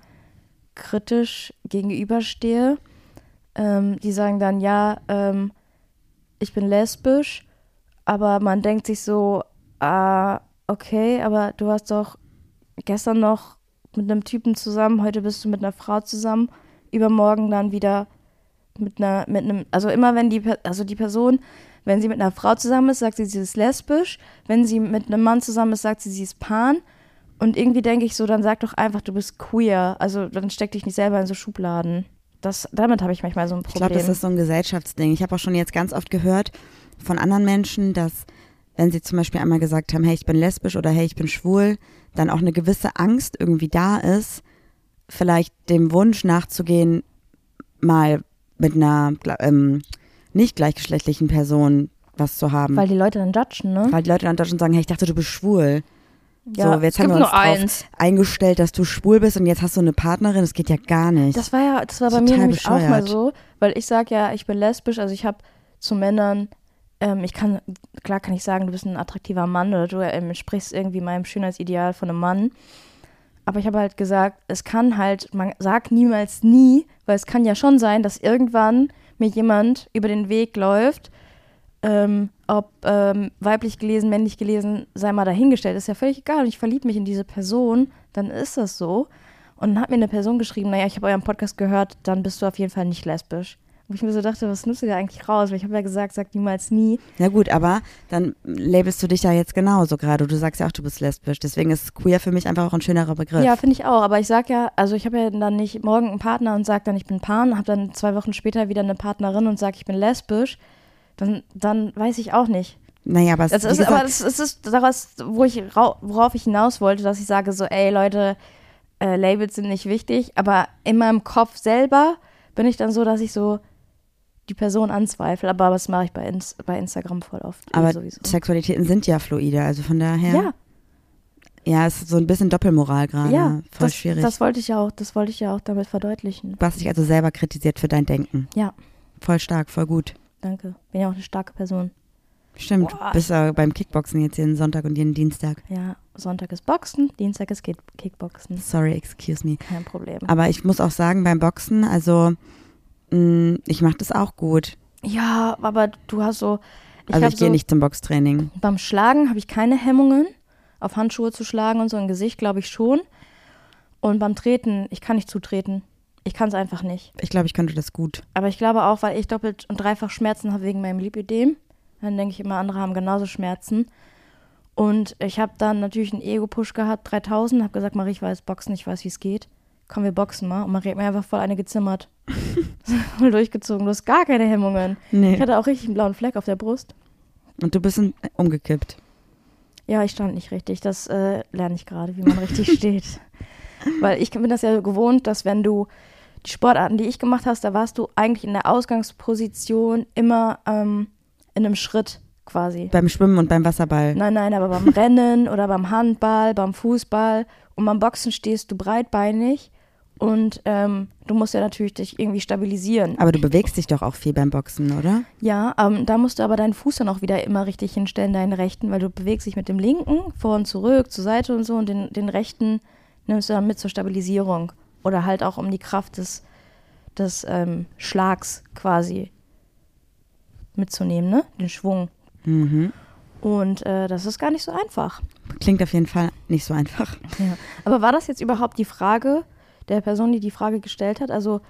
kritisch gegenüberstehe, ähm, die sagen dann, ja, ähm, ich bin lesbisch, aber man denkt sich so, ah, okay, aber du warst doch gestern noch mit einem Typen zusammen, heute bist du mit einer Frau zusammen, übermorgen dann wieder mit einer, mit einem, also immer wenn die, also die Person, wenn sie mit einer Frau zusammen ist, sagt sie, sie ist lesbisch, wenn sie mit einem Mann zusammen ist, sagt sie, sie ist pan und irgendwie denke ich so, dann sag doch einfach, du bist queer, also dann steck dich nicht selber in so Schubladen. Das, damit habe ich manchmal so ein Ich Problem. glaube, das ist so ein Gesellschaftsding. Ich habe auch schon jetzt ganz oft gehört von anderen Menschen, dass wenn sie zum Beispiel einmal gesagt haben, hey, ich bin lesbisch oder hey, ich bin schwul, dann auch eine gewisse Angst irgendwie da ist, vielleicht dem Wunsch nachzugehen, mal mit einer ähm, nicht gleichgeschlechtlichen Person was zu haben. Weil die Leute dann judgen, ne? Weil die Leute dann dort schon sagen, hey, ich dachte, du bist schwul. Ja, so, jetzt haben wir uns drauf eins. eingestellt, dass du schwul bist und jetzt hast du eine Partnerin. Das geht ja gar nicht. Das war ja, das war bei mir nämlich auch mal bescheuert. so, weil ich sage ja, ich bin lesbisch, also ich habe zu Männern, ähm, ich kann, klar kann ich sagen, du bist ein attraktiver Mann oder du ähm, entsprichst irgendwie meinem Schönheitsideal von einem Mann. Aber ich habe halt gesagt, es kann halt, man sagt niemals nie, weil es kann ja schon sein, dass irgendwann mir jemand über den Weg läuft, ähm, ob ähm, weiblich gelesen, männlich gelesen, sei mal dahingestellt, ist ja völlig egal. Und ich verliebe mich in diese Person, dann ist das so. Und dann hat mir eine Person geschrieben, naja, ich habe euren Podcast gehört, dann bist du auf jeden Fall nicht lesbisch. Wo ich mir so dachte, was nutzt du da eigentlich raus? Weil ich habe ja gesagt, sag niemals nie. Ja gut, aber dann labelst du dich ja jetzt genauso gerade. Du sagst ja auch, du bist lesbisch. Deswegen ist queer für mich einfach auch ein schönerer Begriff. Ja, finde ich auch. Aber ich sag ja, also ich habe ja dann nicht morgen einen Partner und sag dann, ich bin Pan, habe dann zwei Wochen später wieder eine Partnerin und sag, ich bin lesbisch. Dann, dann weiß ich auch nicht. Naja, aber es Das ist, gesagt, aber das, es ist daraus, wo ich, rau- worauf ich hinaus wollte, dass ich sage so, ey Leute, äh, Labels sind nicht wichtig, aber in meinem Kopf selber bin ich dann so, dass ich so die Person anzweifle, aber das mache ich bei, Ins bei Instagram voll oft. eh aber sowieso. Sexualitäten sind ja fluide, also von daher. Ja, Ja, es ist so ein bisschen Doppelmoral gerade. ja, Voll das, schwierig. das wollte ich ja auch, das wollte ich ja auch damit verdeutlichen. du hast dich also selber kritisiert für dein Denken. Ja. Voll stark, voll gut. Danke. Bin ja auch eine starke Person. Stimmt, Boah. du bist ja beim Kickboxen jetzt jeden Sonntag und jeden Dienstag. Ja, Sonntag ist Boxen, Dienstag ist Kick Kickboxen. Sorry, excuse me. Kein Problem. Aber ich muss auch sagen, beim Boxen, also mh, ich mache das auch gut. Ja, aber du hast so. Ich also ich gehe so, nicht zum Boxtraining. Beim Schlagen habe ich keine Hemmungen. Auf Handschuhe zu schlagen und so im Gesicht, glaube ich schon. Und beim Treten, ich kann nicht zutreten. Ich kann es einfach nicht. Ich glaube, ich könnte das gut. Aber ich glaube auch, weil ich doppelt und dreifach Schmerzen habe wegen meinem Lipödem. Dann denke ich immer, andere haben genauso Schmerzen. Und ich habe dann natürlich einen Ego-Push gehabt, 3000, habe gesagt, Marie, ich weiß boxen, ich weiß, wie es geht. Komm, wir boxen mal. Und Marie hat mir einfach voll eine gezimmert. <laughs> voll durchgezogen. Du hast gar keine Hemmungen. Nee. Ich hatte auch richtig einen blauen Fleck auf der Brust. Und du bist umgekippt. Ja, ich stand nicht richtig. Das äh, lerne ich gerade, wie man richtig <laughs> steht. Weil ich bin das ja gewohnt, dass wenn du die Sportarten, die ich gemacht hast, da warst du eigentlich in der Ausgangsposition immer ähm, in einem Schritt quasi. Beim Schwimmen und beim Wasserball. Nein, nein, aber beim Rennen <laughs> oder beim Handball, beim Fußball und beim Boxen stehst du breitbeinig und ähm, du musst ja natürlich dich irgendwie stabilisieren. Aber du bewegst dich doch auch viel beim Boxen, oder? Ja, ähm, da musst du aber deinen Fuß dann auch wieder immer richtig hinstellen, deinen rechten, weil du bewegst dich mit dem linken vor und zurück, zur Seite und so und den, den rechten nimmst du dann mit zur Stabilisierung oder halt auch um die Kraft des, des ähm, Schlags quasi mitzunehmen, ne? Den Schwung. Mhm. Und äh, das ist gar nicht so einfach. Klingt auf jeden Fall nicht so einfach. Ja. Aber war das jetzt überhaupt die Frage der Person, die die Frage gestellt hat? Also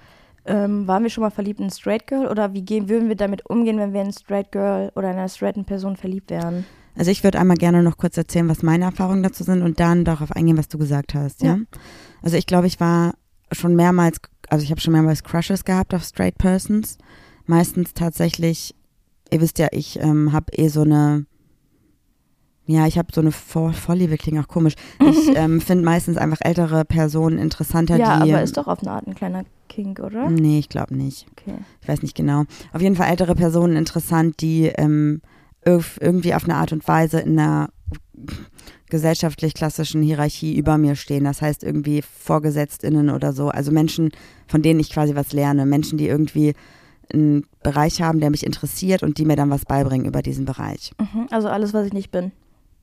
ähm, waren wir schon mal verliebt in ein Straight Girl oder wie gehen, würden wir damit umgehen, wenn wir in ein Straight Girl oder in einer straighten Person verliebt wären? Also ich würde einmal gerne noch kurz erzählen, was meine Erfahrungen dazu sind und dann darauf eingehen, was du gesagt hast, ja? Ja. Also ich glaube, ich war schon mehrmals, also ich habe schon mehrmals Crushes gehabt auf straight persons. meistens tatsächlich, ihr wisst ja, ich ähm, habe eh so eine, ja, ich habe so eine Vor Vorliebe, klingt auch komisch. Ich <laughs> ähm, finde meistens einfach ältere Personen interessanter, ja, die. aber ist doch auf eine Art ein kleiner Kink, oder? Nee, ich glaube nicht. Okay. Ich weiß nicht genau. Auf jeden Fall ältere Personen interessant, die ähm, irg- irgendwie auf eine Art und Weise in einer gesellschaftlich klassischen Hierarchie über mir stehen. Das heißt irgendwie VorgesetztInnen oder so. Also Menschen, von denen ich quasi was lerne. Menschen, die irgendwie einen Bereich haben, der mich interessiert und die mir dann was beibringen über diesen Bereich. Mhm. Also alles, was ich nicht bin.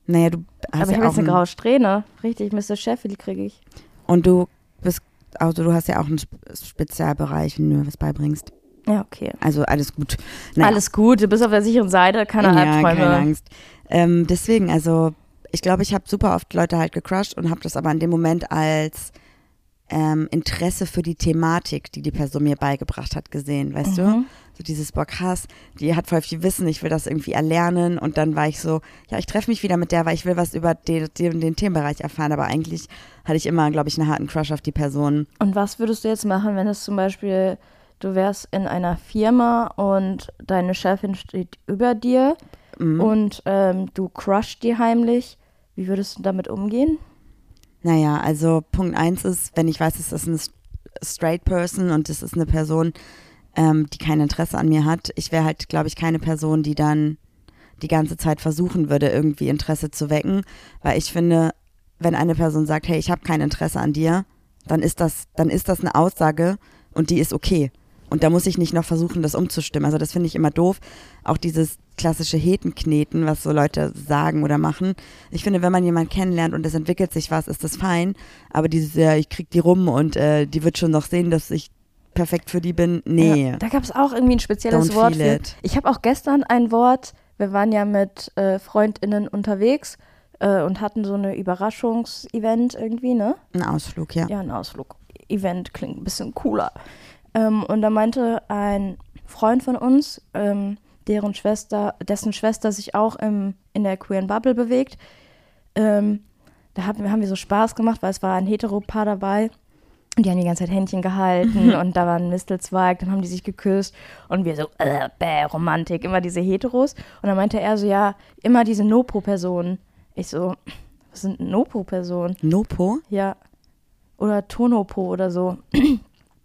Naja, du hast aber ich ja habe auch jetzt eine ein, graue Strähne. Richtig, Mr. Sheffield kriege ich. und du bist, also du hast ja auch einen Sp- Spezialbereich, wenn du mir was beibringst. Ja, okay. Also alles gut. Naja. Alles gut, du bist auf der sicheren Seite, keine ja, Albträume. keine Angst. Ähm, deswegen, also ich glaube, ich habe super oft Leute halt gecrushed und habe das aber in dem Moment als ähm, Interesse für die Thematik, die die Person mir beigebracht hat, gesehen, weißt du? Mhm. So dieses Bock Hass, die hat voll viel Wissen, ich will das irgendwie erlernen und dann war ich so, ja, ich treffe mich wieder mit der, weil ich will was über den, den, den Themenbereich erfahren, aber eigentlich hatte ich immer, glaube ich, einen harten Crush auf die Person. Und was würdest du jetzt machen, wenn es zum Beispiel, du wärst in einer Firma und deine Chefin steht über dir Mhm. und ähm, du crushst die heimlich? Wie würdest du damit umgehen? Naja, also Punkt eins ist, wenn ich weiß, es ist eine straight Person und es ist eine Person, ähm, die kein Interesse an mir hat, ich wäre halt, glaube ich, keine Person, die dann die ganze Zeit versuchen würde, irgendwie Interesse zu wecken, weil ich finde, wenn eine Person sagt, hey, ich habe kein Interesse an dir, dann ist das, dann ist das eine Aussage und die ist okay. Und da muss ich nicht noch versuchen, das umzustimmen. Also das finde ich immer doof. Auch dieses klassische Hetenkneten, was so Leute sagen oder machen. Ich finde, wenn man jemanden kennenlernt und es entwickelt sich was, ist das fein. Aber dieses, ja, ich krieg die rum und äh, die wird schon noch sehen, dass ich perfekt für die bin. Nee. Ja, da gab es auch irgendwie ein spezielles Don't Wort für. Ich habe auch gestern ein Wort, wir waren ja mit äh, FreundInnen unterwegs äh, und hatten so eine Überraschungsevent irgendwie, ne? Ein Ausflug, ja. Ja, ein Ausflug. Event klingt ein bisschen cooler. Ähm, und da meinte ein Freund von uns, ähm, deren Schwester, dessen Schwester sich auch im, in der queeren Bubble bewegt, ähm, da haben, wir- haben wir so Spaß gemacht, weil es war ein Heteropaar dabei. Und die haben die ganze Zeit Händchen gehalten <laughs> und da war ein Mistelzweig, dann haben die sich geküsst und wir so, äh, bäh, Romantik, immer diese Heteros. Und dann meinte er so, ja, immer diese Nopo-Personen. Ich so, was sind Nopo-Personen? Nopo? Ja. Oder Tonopo oder so.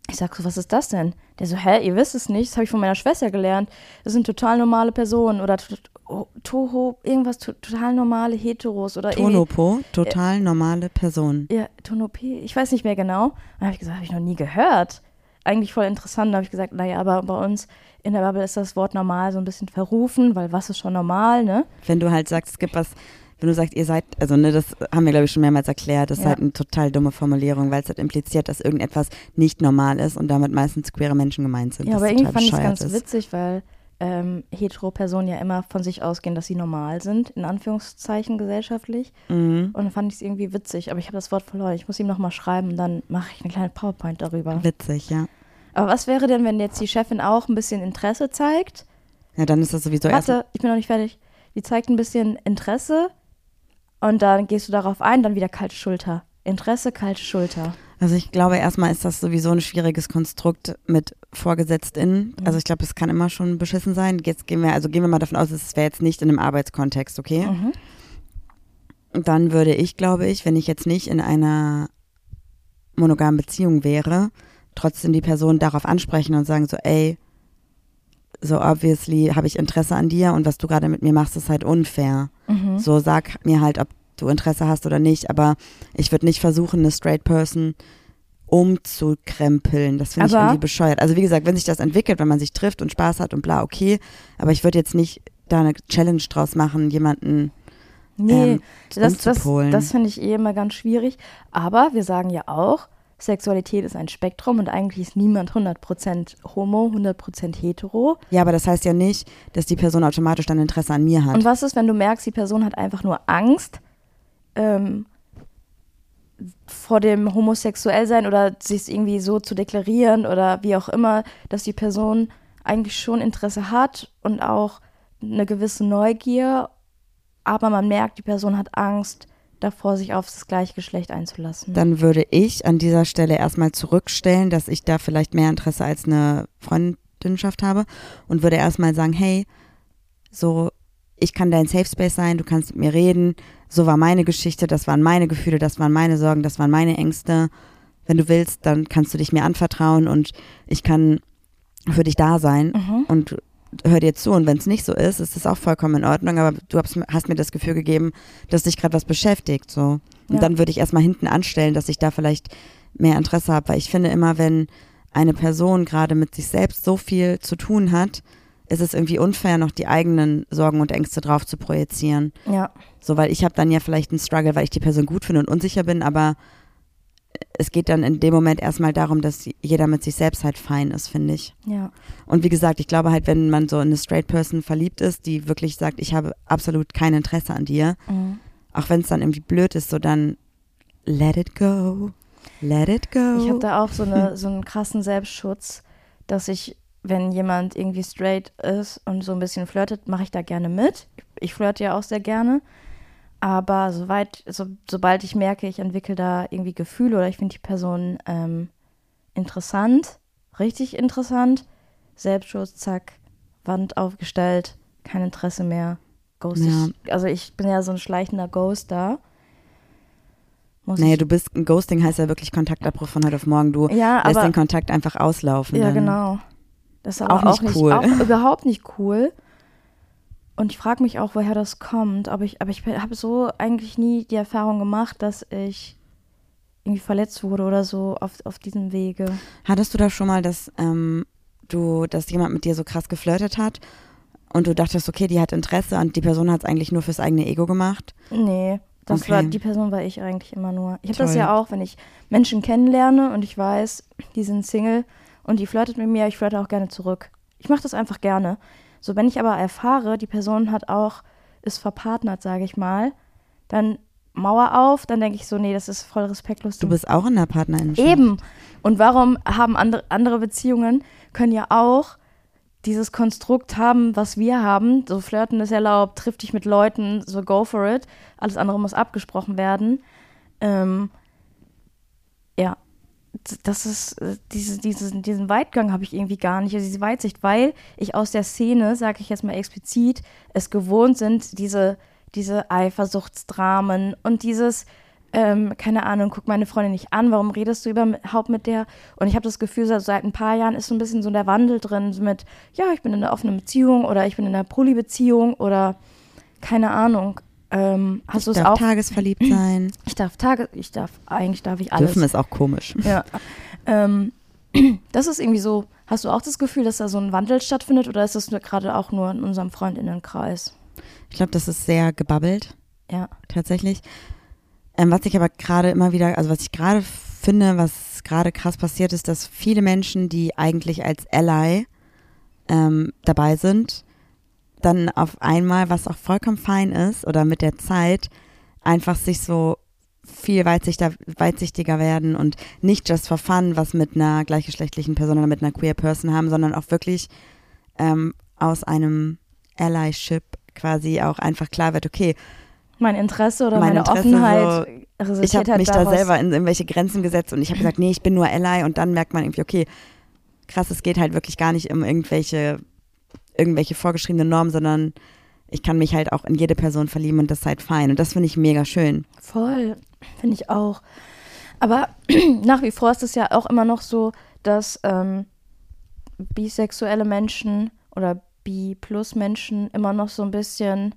Ich sag so, was ist das denn? Der so, hä, ihr wisst es nicht, das habe ich von meiner Schwester gelernt. Das sind total normale Personen oder to- to- Toho, irgendwas to total normale Heteros oder. Tonopo, total normale Person. Ja, Tonopi, ich weiß nicht mehr genau. Dann habe ich gesagt, habe ich noch nie gehört. Eigentlich voll interessant. Da habe ich gesagt, naja, aber bei uns in der Bubble ist das Wort normal so ein bisschen verrufen, weil was ist schon normal, ne? Wenn du halt sagst, es gibt was, wenn du sagst, ihr seid, also ne, das haben wir glaube ich schon mehrmals erklärt, das ist Ja. halt eine total dumme Formulierung, weil es halt impliziert, dass irgendetwas nicht normal ist und damit meistens queere Menschen gemeint sind. Ja, aber irgendwie fand ich es ganz ist. witzig, weil ähm, Hetero-Personen ja immer von sich ausgehen, dass sie normal sind, in Anführungszeichen gesellschaftlich. Mhm. Und dann fand ich es irgendwie witzig, aber ich habe das Wort verloren. Ich muss ihm nochmal schreiben und dann mache ich eine kleine PowerPoint darüber. Witzig, ja. Aber was wäre denn, wenn jetzt die Chefin auch ein bisschen Interesse zeigt? Ja, dann ist das sowieso erst. Warte, ich bin noch nicht fertig. Die zeigt ein bisschen Interesse und dann gehst du darauf ein, dann wieder kalte Schulter. Interesse, kalte Schulter. Also ich glaube, erstmal ist das sowieso ein schwieriges Konstrukt mit VorgesetztInnen. Mhm. Also ich glaube, es kann immer schon beschissen sein. Jetzt gehen wir, also gehen wir mal davon aus, es wäre jetzt nicht in einem Arbeitskontext, okay? Mhm. Und dann würde ich, glaube ich, wenn ich jetzt nicht in einer monogamen Beziehung wäre, trotzdem die Person darauf ansprechen und sagen so, ey, so obviously habe ich Interesse an dir und was du gerade mit mir machst, ist halt unfair. Mhm. So sag mir halt, ob du Interesse hast oder nicht, aber ich würde nicht versuchen, eine straight person umzukrempeln. Das finde ich irgendwie bescheuert. Also wie gesagt, wenn sich das entwickelt, wenn man sich trifft und Spaß hat und bla, okay, aber ich würde jetzt nicht da eine Challenge draus machen, jemanden Nee, ähm, das, das, das finde ich eh immer ganz schwierig. Aber wir sagen ja auch, Sexualität ist ein Spektrum und eigentlich ist niemand 100% homo, 100% hetero. Ja, aber das heißt ja nicht, dass die Person automatisch dann Interesse an mir hat. Und was ist, wenn du merkst, die Person hat einfach nur Angst ähm, vor dem Homosexuellsein oder sich irgendwie so zu deklarieren oder wie auch immer, dass die Person eigentlich schon Interesse hat und auch eine gewisse Neugier, aber man merkt, die Person hat Angst davor, sich auf das Gleichgeschlecht einzulassen. dann würde ich an dieser Stelle erstmal zurückstellen, dass ich da vielleicht mehr Interesse als eine Freund, Dünnschaft habe und würde erstmal sagen, hey, so, ich kann dein Safe Space sein, du kannst mit mir reden, so war meine Geschichte, das waren meine Gefühle, das waren meine Sorgen, das waren meine Ängste. Wenn du willst, dann kannst du dich mir anvertrauen und ich kann für dich da sein Mhm. und hör dir zu. Und wenn es nicht so ist, ist das auch vollkommen in Ordnung, aber du hast, hast mir das Gefühl gegeben, dass dich gerade was beschäftigt. So. Und Ja. dann würde ich erstmal hinten anstellen, dass ich da vielleicht mehr Interesse habe, weil ich finde immer, wenn eine Person gerade mit sich selbst so viel zu tun hat, ist es irgendwie unfair, noch die eigenen Sorgen und Ängste drauf zu projizieren. Ja, So, weil ich habe dann ja vielleicht einen Struggle, weil ich die Person gut finde und unsicher bin, aber es geht dann in dem Moment erstmal darum, dass jeder mit sich selbst halt fein ist, finde ich. ja. Und wie gesagt, ich glaube halt, wenn man so in eine straight Person verliebt ist, die wirklich sagt, ich habe absolut kein Interesse an dir, Mhm. auch wenn es dann irgendwie blöd ist, so dann let it go. Let it go. Ich habe da auch so, eine, <laughs> so einen krassen Selbstschutz, dass ich, wenn jemand irgendwie straight ist und so ein bisschen flirtet, mache ich da gerne mit. Ich flirte ja auch sehr gerne. Aber soweit, so, sobald ich merke, ich entwickle da irgendwie Gefühle oder ich finde die Person ähm, interessant, richtig interessant, Selbstschutz, zack, Wand aufgestellt, kein Interesse mehr, Ghost. Ja. Ich, also ich bin ja so ein schleichender Ghost da. Muss Nee, ich, du bist, ein Ghosting heißt ja wirklich Kontaktabbruch von heute auf morgen. Du ja, lässt aber den Kontakt einfach auslaufen. Ja, dann. genau. Das ist aber Auch auch nicht nicht, cool. Auch <laughs> überhaupt nicht cool. Und ich frage mich auch, woher das kommt. Aber ich, aber ich habe so eigentlich nie die Erfahrung gemacht, dass ich irgendwie verletzt wurde oder so auf, auf diesem Wege. Hattest du da schon mal, dass ähm, du, dass jemand mit dir so krass geflirtet hat und du dachtest, okay, die hat Interesse und die Person hat es eigentlich nur fürs eigene Ego gemacht? Nee, das Okay. war die Person war ich eigentlich immer nur. Ich habe das ja auch, wenn ich Menschen kennenlerne und ich weiß, die sind Single und die flirtet mit mir, ich flirte auch gerne zurück. Ich mache das einfach gerne. So, wenn ich aber erfahre, die Person hat auch, ist verpartnert, sage ich mal, dann Mauer auf, dann denke ich so, nee, das ist voll respektlos. Du bist auch in der Partnerin. Eben. Und warum haben andere, andere Beziehungen, können ja auch dieses Konstrukt haben, was wir haben. So flirten ist erlaubt, triff dich mit Leuten, so go for it. Alles andere muss abgesprochen werden. Ähm, ja, das ist, äh, diese, diese, diesen Weitgang habe ich irgendwie gar nicht, also diese Weitsicht, weil ich aus der Szene, sage ich jetzt mal explizit, es gewohnt sind, diese, diese Eifersuchtsdramen und dieses, ähm, keine Ahnung, guck meine Freundin nicht an, warum redest du überhaupt mit der? Und ich habe das Gefühl, so seit ein paar Jahren ist so ein bisschen so der Wandel drin so mit, ja, ich bin in einer offenen Beziehung oder ich bin in einer Polybeziehung oder keine Ahnung. Ähm, hast du Ich es darf auch? tagesverliebt <clears throat> sein. Ich darf Tage, ich darf, eigentlich darf ich alles. Dürfen ist auch komisch. Ja. Ähm, <clears throat> das ist irgendwie so, hast du auch das Gefühl, dass da so ein Wandel stattfindet oder ist das nur- gerade auch nur in unserem Freundinnenkreis? Ich glaube, das ist sehr gebabbelt, Ja. tatsächlich. Ähm, was ich aber gerade immer wieder, also was ich gerade finde, was gerade krass passiert ist, dass viele Menschen, die eigentlich als Ally ähm, dabei sind, dann auf einmal, was auch vollkommen fein ist, oder mit der Zeit einfach sich so viel weitsichtiger, weitsichtiger werden und nicht just for fun was mit einer gleichgeschlechtlichen Person oder mit einer queer Person haben, sondern auch wirklich ähm, aus einem Allyship quasi auch einfach klar wird, okay, Mein Interesse oder Mein meine Interesse Offenheit ich resultiert habe halt mich daraus. da selber in irgendwelche Grenzen gesetzt und ich habe gesagt, nee, ich bin nur Ally und dann merkt man irgendwie, okay, krass, es geht halt wirklich gar nicht um irgendwelche, irgendwelche vorgeschriebenen Normen, sondern ich kann mich halt auch in jede Person verlieben und das ist halt fein. Und das finde ich mega schön. Voll, finde ich auch. Aber <clears throat> nach wie vor ist es ja auch immer noch so, dass ähm, bisexuelle Menschen oder Bi-Plus-Menschen immer noch so ein bisschen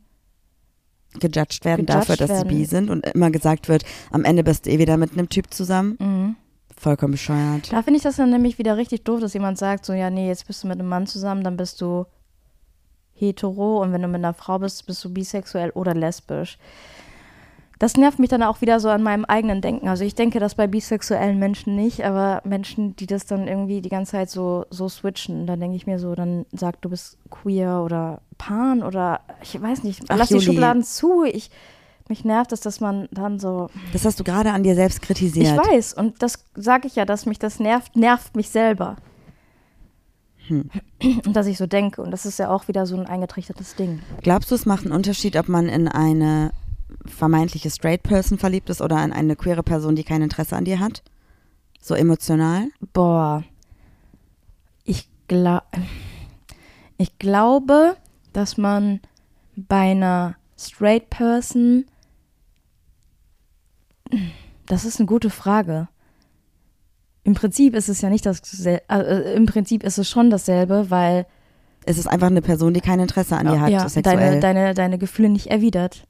Gejudged werden Gejudged dafür, dass werden. sie bi sind und immer gesagt wird, am Ende bist du eh wieder mit einem Typ zusammen. mhm. Vollkommen bescheuert. Da finde ich das dann nämlich wieder richtig doof, dass jemand sagt, so, ja, nee, jetzt bist du mit einem Mann zusammen, dann bist du hetero und wenn du mit einer Frau bist, bist du bisexuell oder lesbisch. Das nervt mich dann auch wieder so an meinem eigenen Denken. Also ich denke das bei bisexuellen Menschen nicht, aber Menschen, die das dann irgendwie die ganze Zeit so, so switchen, dann denke ich mir so, dann sag, du bist queer oder pan oder ich weiß nicht, Ach, lass die Juli. Schubladen zu. Ich, mich nervt es, dass man dann so Das hast du gerade an dir selbst kritisiert. ich weiß und das sage ich ja, dass mich das nervt, nervt mich selber. Hm. Und dass ich so denke und das ist ja auch wieder so ein eingetrichtertes Ding. Glaubst du, es macht einen Unterschied, ob man in eine vermeintliche straight Person verliebt ist oder in eine queere Person, die kein Interesse an dir hat? So emotional? Boah, ich gla ich glaube, dass man bei einer straight Person, das ist eine gute Frage. Im Prinzip ist es ja nicht das, äh, im Prinzip ist es schon dasselbe, weil Es ist einfach eine Person, die kein Interesse an dir hat, ja, sexuell. deine, deine, deine Gefühle nicht erwidert.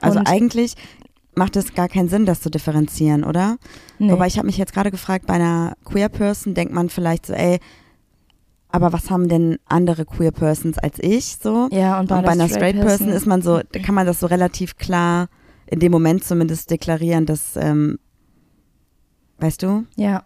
also Und- eigentlich macht es gar keinen Sinn, das zu differenzieren, oder? Nee. Wobei ich habe mich jetzt gerade gefragt, bei einer Queer Person denkt man vielleicht so, ey, aber was haben denn andere Queer Persons als ich so? ja, und bei, Und bei einer einer Straight Person ist man so, <laughs> kann man das so relativ klar in dem Moment zumindest deklarieren, dass, ähm, weißt du? Ja,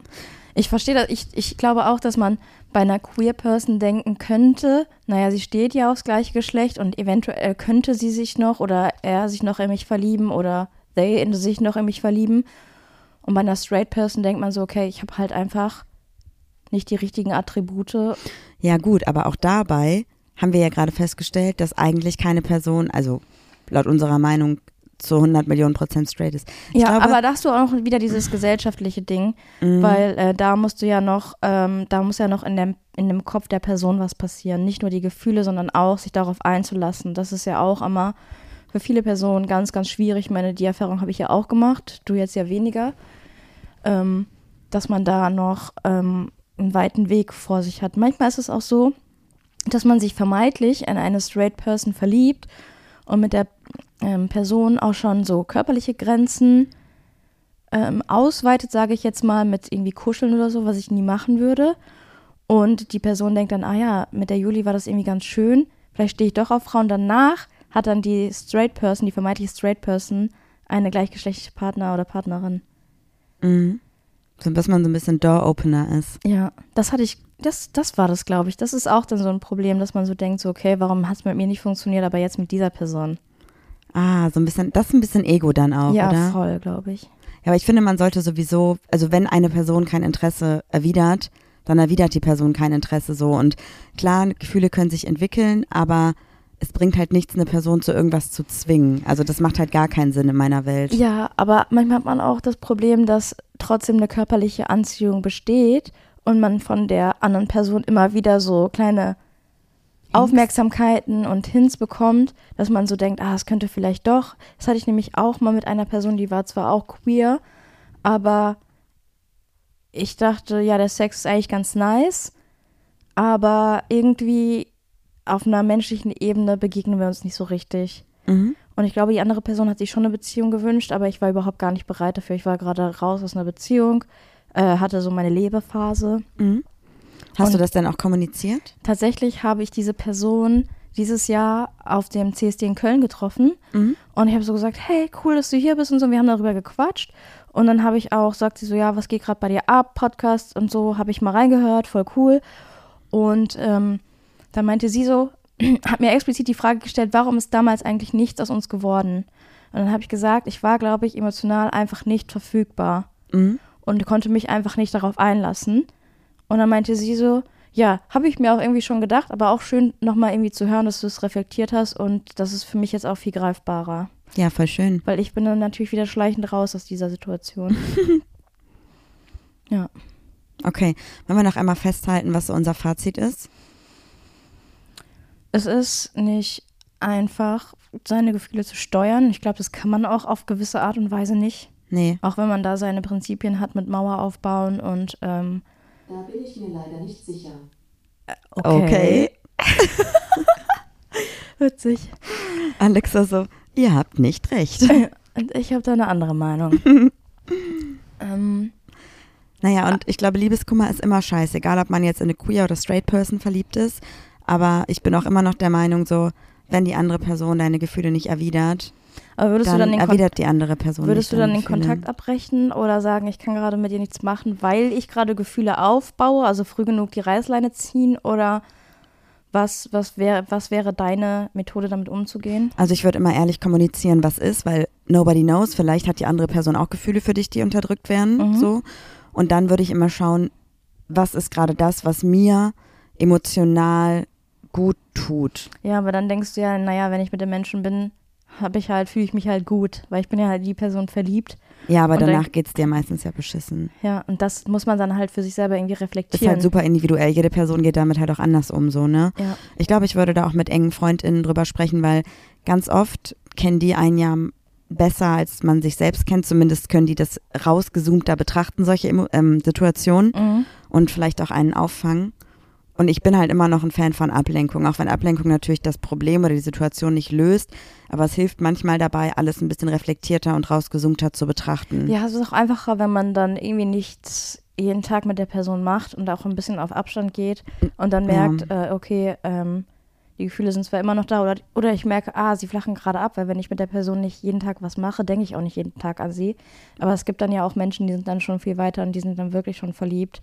ich verstehe das. Ich, ich glaube auch, dass man bei einer queer Person denken könnte, naja, sie steht ja aufs gleiche Geschlecht und eventuell könnte sie sich noch oder er sich noch in mich verlieben oder they in sich noch in mich verlieben. Und bei einer straight Person denkt man so, okay, ich habe halt einfach nicht die richtigen Attribute. Ja gut, aber auch dabei haben wir ja gerade festgestellt, dass eigentlich keine Person, also laut unserer Meinung zu 100 Millionen Prozent straight ist. Ich ja, glaube, aber da hast du auch wieder dieses gesellschaftliche Ding, Mhm. weil äh, da musst du ja noch, ähm, da muss ja noch in dem, in dem Kopf der Person was passieren. Nicht nur die Gefühle, sondern auch sich darauf einzulassen. Das ist ja auch immer für viele Personen ganz, ganz schwierig. Ich meine, die Erfahrung habe ich ja auch gemacht, du jetzt ja weniger, ähm, dass man da noch ähm, einen weiten Weg vor sich hat. Manchmal ist es auch so, dass man sich vermeintlich in eine straight Person verliebt und mit der ähm, Person auch schon so körperliche Grenzen ähm, ausweitet, sage ich jetzt mal, mit irgendwie Kuscheln oder so, was ich nie machen würde. Und die Person denkt dann, ah ja, mit der Juli war das irgendwie ganz schön, vielleicht stehe ich doch auf Frauen. Danach hat dann die straight Person, die vermeintliche straight Person, eine gleichgeschlechtliche Partner oder Partnerin. Mhm. So, dass man so ein bisschen Door-Opener ist. Ja, das hatte ich, das, das war das, glaube ich. Das ist auch dann so ein Problem, dass man so denkt, so, okay, warum hat es mit mir nicht funktioniert, aber jetzt mit dieser Person. Ah, so ein bisschen, das ist ein bisschen Ego dann auch, ja, oder? voll, glaube ich. Ja, aber ich finde, man sollte sowieso, also wenn eine Person kein Interesse erwidert, dann erwidert die Person kein Interesse so. Und klar, Gefühle können sich entwickeln, aber es bringt halt nichts, eine Person zu irgendwas zu zwingen. Also das macht halt gar keinen Sinn in meiner Welt. Ja, aber manchmal hat man auch das Problem, dass trotzdem eine körperliche Anziehung besteht und man von der anderen Person immer wieder so kleine Aufmerksamkeiten und Hints bekommt, dass man so denkt, ah, es könnte vielleicht doch. Das hatte ich nämlich auch mal mit einer Person, die war zwar auch queer, aber ich dachte, ja, der Sex ist eigentlich ganz nice, aber irgendwie auf einer menschlichen Ebene begegnen wir uns nicht so richtig. Mhm. Und ich glaube, die andere Person hat sich schon eine Beziehung gewünscht, aber ich war überhaupt gar nicht bereit dafür. Ich war gerade raus aus einer Beziehung, äh, hatte so meine Lebephase. Mhm. Hast du Und- das denn auch kommuniziert? Tatsächlich habe ich diese Person dieses Jahr auf dem CSD in Köln getroffen Mhm. und ich habe so gesagt, hey, cool, dass du hier bist und so. Wir haben darüber gequatscht und dann habe ich auch, sagt sie so, ja, was geht gerade bei dir ab, Podcast und so, habe ich mal reingehört, voll cool. Und ähm, dann meinte sie so, <clears throat> hat mir explizit die Frage gestellt, warum ist damals eigentlich nichts aus uns geworden? Und dann habe ich gesagt, ich war, glaube ich, emotional einfach nicht verfügbar Mhm. und konnte mich einfach nicht darauf einlassen. Und dann meinte sie so, ja, habe ich mir auch irgendwie schon gedacht, aber auch schön nochmal irgendwie zu hören, dass du es reflektiert hast und das ist für mich jetzt auch viel greifbarer. Ja, voll schön. Weil ich bin dann natürlich wieder schleichend raus aus dieser Situation. <laughs> ja. Okay, wollen wir noch einmal festhalten, was so unser Fazit ist? Es ist nicht einfach, seine Gefühle zu steuern. Ich glaube, das kann man auch auf gewisse Art und Weise nicht. Nee. Auch wenn man da seine Prinzipien hat mit Mauer aufbauen und ähm, Da bin ich mir leider nicht sicher. Okay. <laughs> Witzig. Alexa so, ihr habt nicht recht. <laughs> Und ich habe da eine andere Meinung. <laughs> ähm, Naja, und ich glaube, Liebeskummer ist immer scheiße, egal ob man jetzt in eine queer oder straight Person verliebt ist. Aber ich bin auch immer noch der Meinung, so, wenn die andere Person deine Gefühle nicht erwidert, aber würdest dann, du dann den, Kon erwidert die andere Person würdest du dann den Gefühle. Kontakt abbrechen oder sagen, ich kann gerade mit dir nichts machen, weil ich gerade Gefühle aufbaue, also früh genug die Reißleine ziehen oder was, was, wär, was wäre deine Methode, damit umzugehen? Also ich würde immer ehrlich kommunizieren, was ist, weil nobody knows, vielleicht hat die andere Person auch Gefühle für dich, die unterdrückt werden, Mhm. so. Und dann würde ich immer schauen, was ist gerade das, was mir emotional gut tut. Ja, aber dann denkst du ja, naja, wenn ich mit den Menschen bin, habe ich halt, fühle ich mich halt gut, weil ich bin ja halt die Person verliebt. Ja, aber Und dann- danach geht's dir meistens ja beschissen. Ja, und das muss man dann halt für sich selber irgendwie Das ist reflektieren. halt super individuell. Jede Person geht damit halt auch anders um, so, ne? Ja. Ich glaube, ich würde da auch mit engen FreundInnen drüber sprechen, weil ganz oft kennen die einen ja besser, als man sich selbst kennt. Zumindest können die das rausgezoomter betrachten, solche ähm, Situationen Mhm. und vielleicht auch einen auffangen. Und ich bin halt immer noch ein Fan von Ablenkung, auch wenn Ablenkung natürlich das Problem oder die Situation nicht löst. Aber es hilft manchmal dabei, alles ein bisschen reflektierter und rausgezoomter zu betrachten. Ja, es ist auch einfacher, wenn man dann irgendwie nichts jeden Tag mit der Person macht und auch ein bisschen auf Abstand geht und dann Ja. merkt, äh, okay, ähm, die Gefühle sind zwar immer noch da oder, oder ich merke, ah, sie flachen gerade ab, weil wenn ich mit der Person nicht jeden Tag was mache, denke ich auch nicht jeden Tag an sie. Aber es gibt dann ja auch Menschen, die sind dann schon viel weiter und die sind dann wirklich schon verliebt.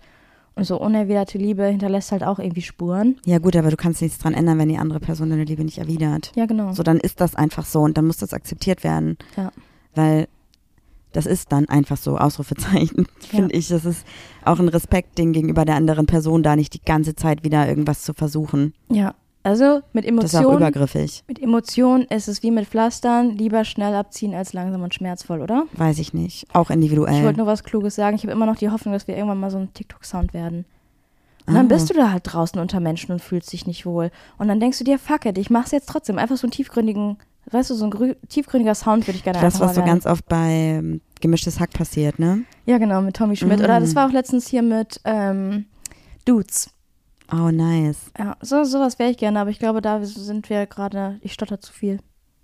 So unerwiderte Liebe hinterlässt halt auch irgendwie Spuren. Ja gut, aber du kannst nichts dran ändern, wenn die andere Person deine Liebe nicht erwidert. Ja, genau. So, dann ist das einfach so und dann muss das akzeptiert werden. Ja. Weil das ist dann einfach so, Ausrufezeichen, <laughs> Ja. finde ich. Das ist auch ein Respektding gegenüber der anderen Person, da nicht die ganze Zeit wieder irgendwas zu versuchen. Ja. Also mit Das ist auch Emotionen. übergriffig. Mit Emotionen ist es wie mit Pflastern, lieber schnell abziehen als langsam und schmerzvoll, oder? Weiß ich nicht. Auch individuell. Ich wollte nur was Kluges sagen. Ich habe immer noch die Hoffnung, dass wir irgendwann mal so ein TikTok-Sound werden. Und dann Ah. bist du da halt draußen unter Menschen und fühlst dich nicht wohl. Und dann denkst du dir, fuck it, ich mach's jetzt trotzdem. Einfach so einen tiefgründigen, weißt du, so ein grü- tiefgründiger Sound würde ich gerne das, was so ganz oft bei ähm, gemischtes Hack passiert, ne? Ja, genau, mit Tommy Schmidt. Mm. Oder das war auch letztens hier mit ähm, Dudes. Oh, nice. Ja, so, sowas wäre ich gerne, aber ich glaube, da sind wir gerade, ich stotter zu viel.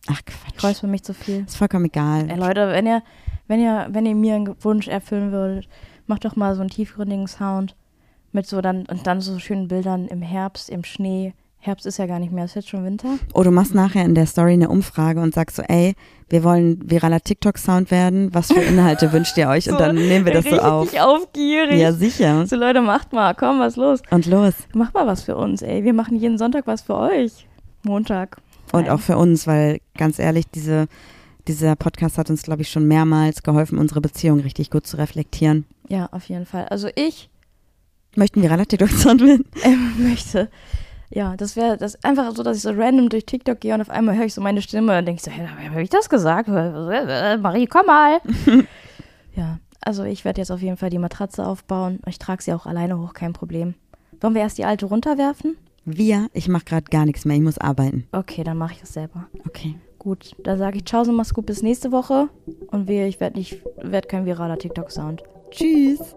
Ach, Ich Quatsch. räusper mich zu viel. Ist vollkommen egal. Ey, Leute, wenn ihr, wenn ihr, wenn ihr mir einen Wunsch erfüllen würdet, macht doch mal so einen tiefgründigen Sound mit so dann und dann so schönen Bildern im Herbst, im Schnee. Herbst ist ja gar nicht mehr, ist jetzt schon Winter. Oh, du machst nachher in der Story eine Umfrage und sagst so, ey, wir wollen viraler TikTok-Sound werden. Was für Inhalte <laughs> wünscht ihr euch? Und dann nehmen wir das so auf. Richtig aufgierig. Ja, sicher. So Leute, macht mal, komm, was los? Und los. Macht mal was für uns, ey. Wir machen jeden Sonntag was für euch. Montag. Und Nein. auch für uns, weil ganz ehrlich, diese, dieser Podcast hat uns, glaube ich, schon mehrmals geholfen, unsere Beziehung richtig gut zu reflektieren. Ja, auf jeden Fall. Also ich Möchten viraler TikTok-Sound werden? <laughs> ähm, möchte. Ja, das wäre das einfach so, dass ich so random durch TikTok gehe und auf einmal höre ich so meine Stimme und denke so, hey, habe ich das gesagt? Marie, komm mal. <laughs> ja, also ich werde jetzt auf jeden Fall die Matratze aufbauen. Ich trage sie auch alleine hoch, kein Problem. Wollen wir erst die alte runterwerfen? Wir, ich mache gerade gar nichts mehr, ich muss arbeiten. Okay, dann mache ich das selber. Okay. Gut, dann sage ich Ciao, so mach's gut bis nächste Woche. Und wehe, ich werde nicht, werde kein viraler TikTok-Sound. Tschüss.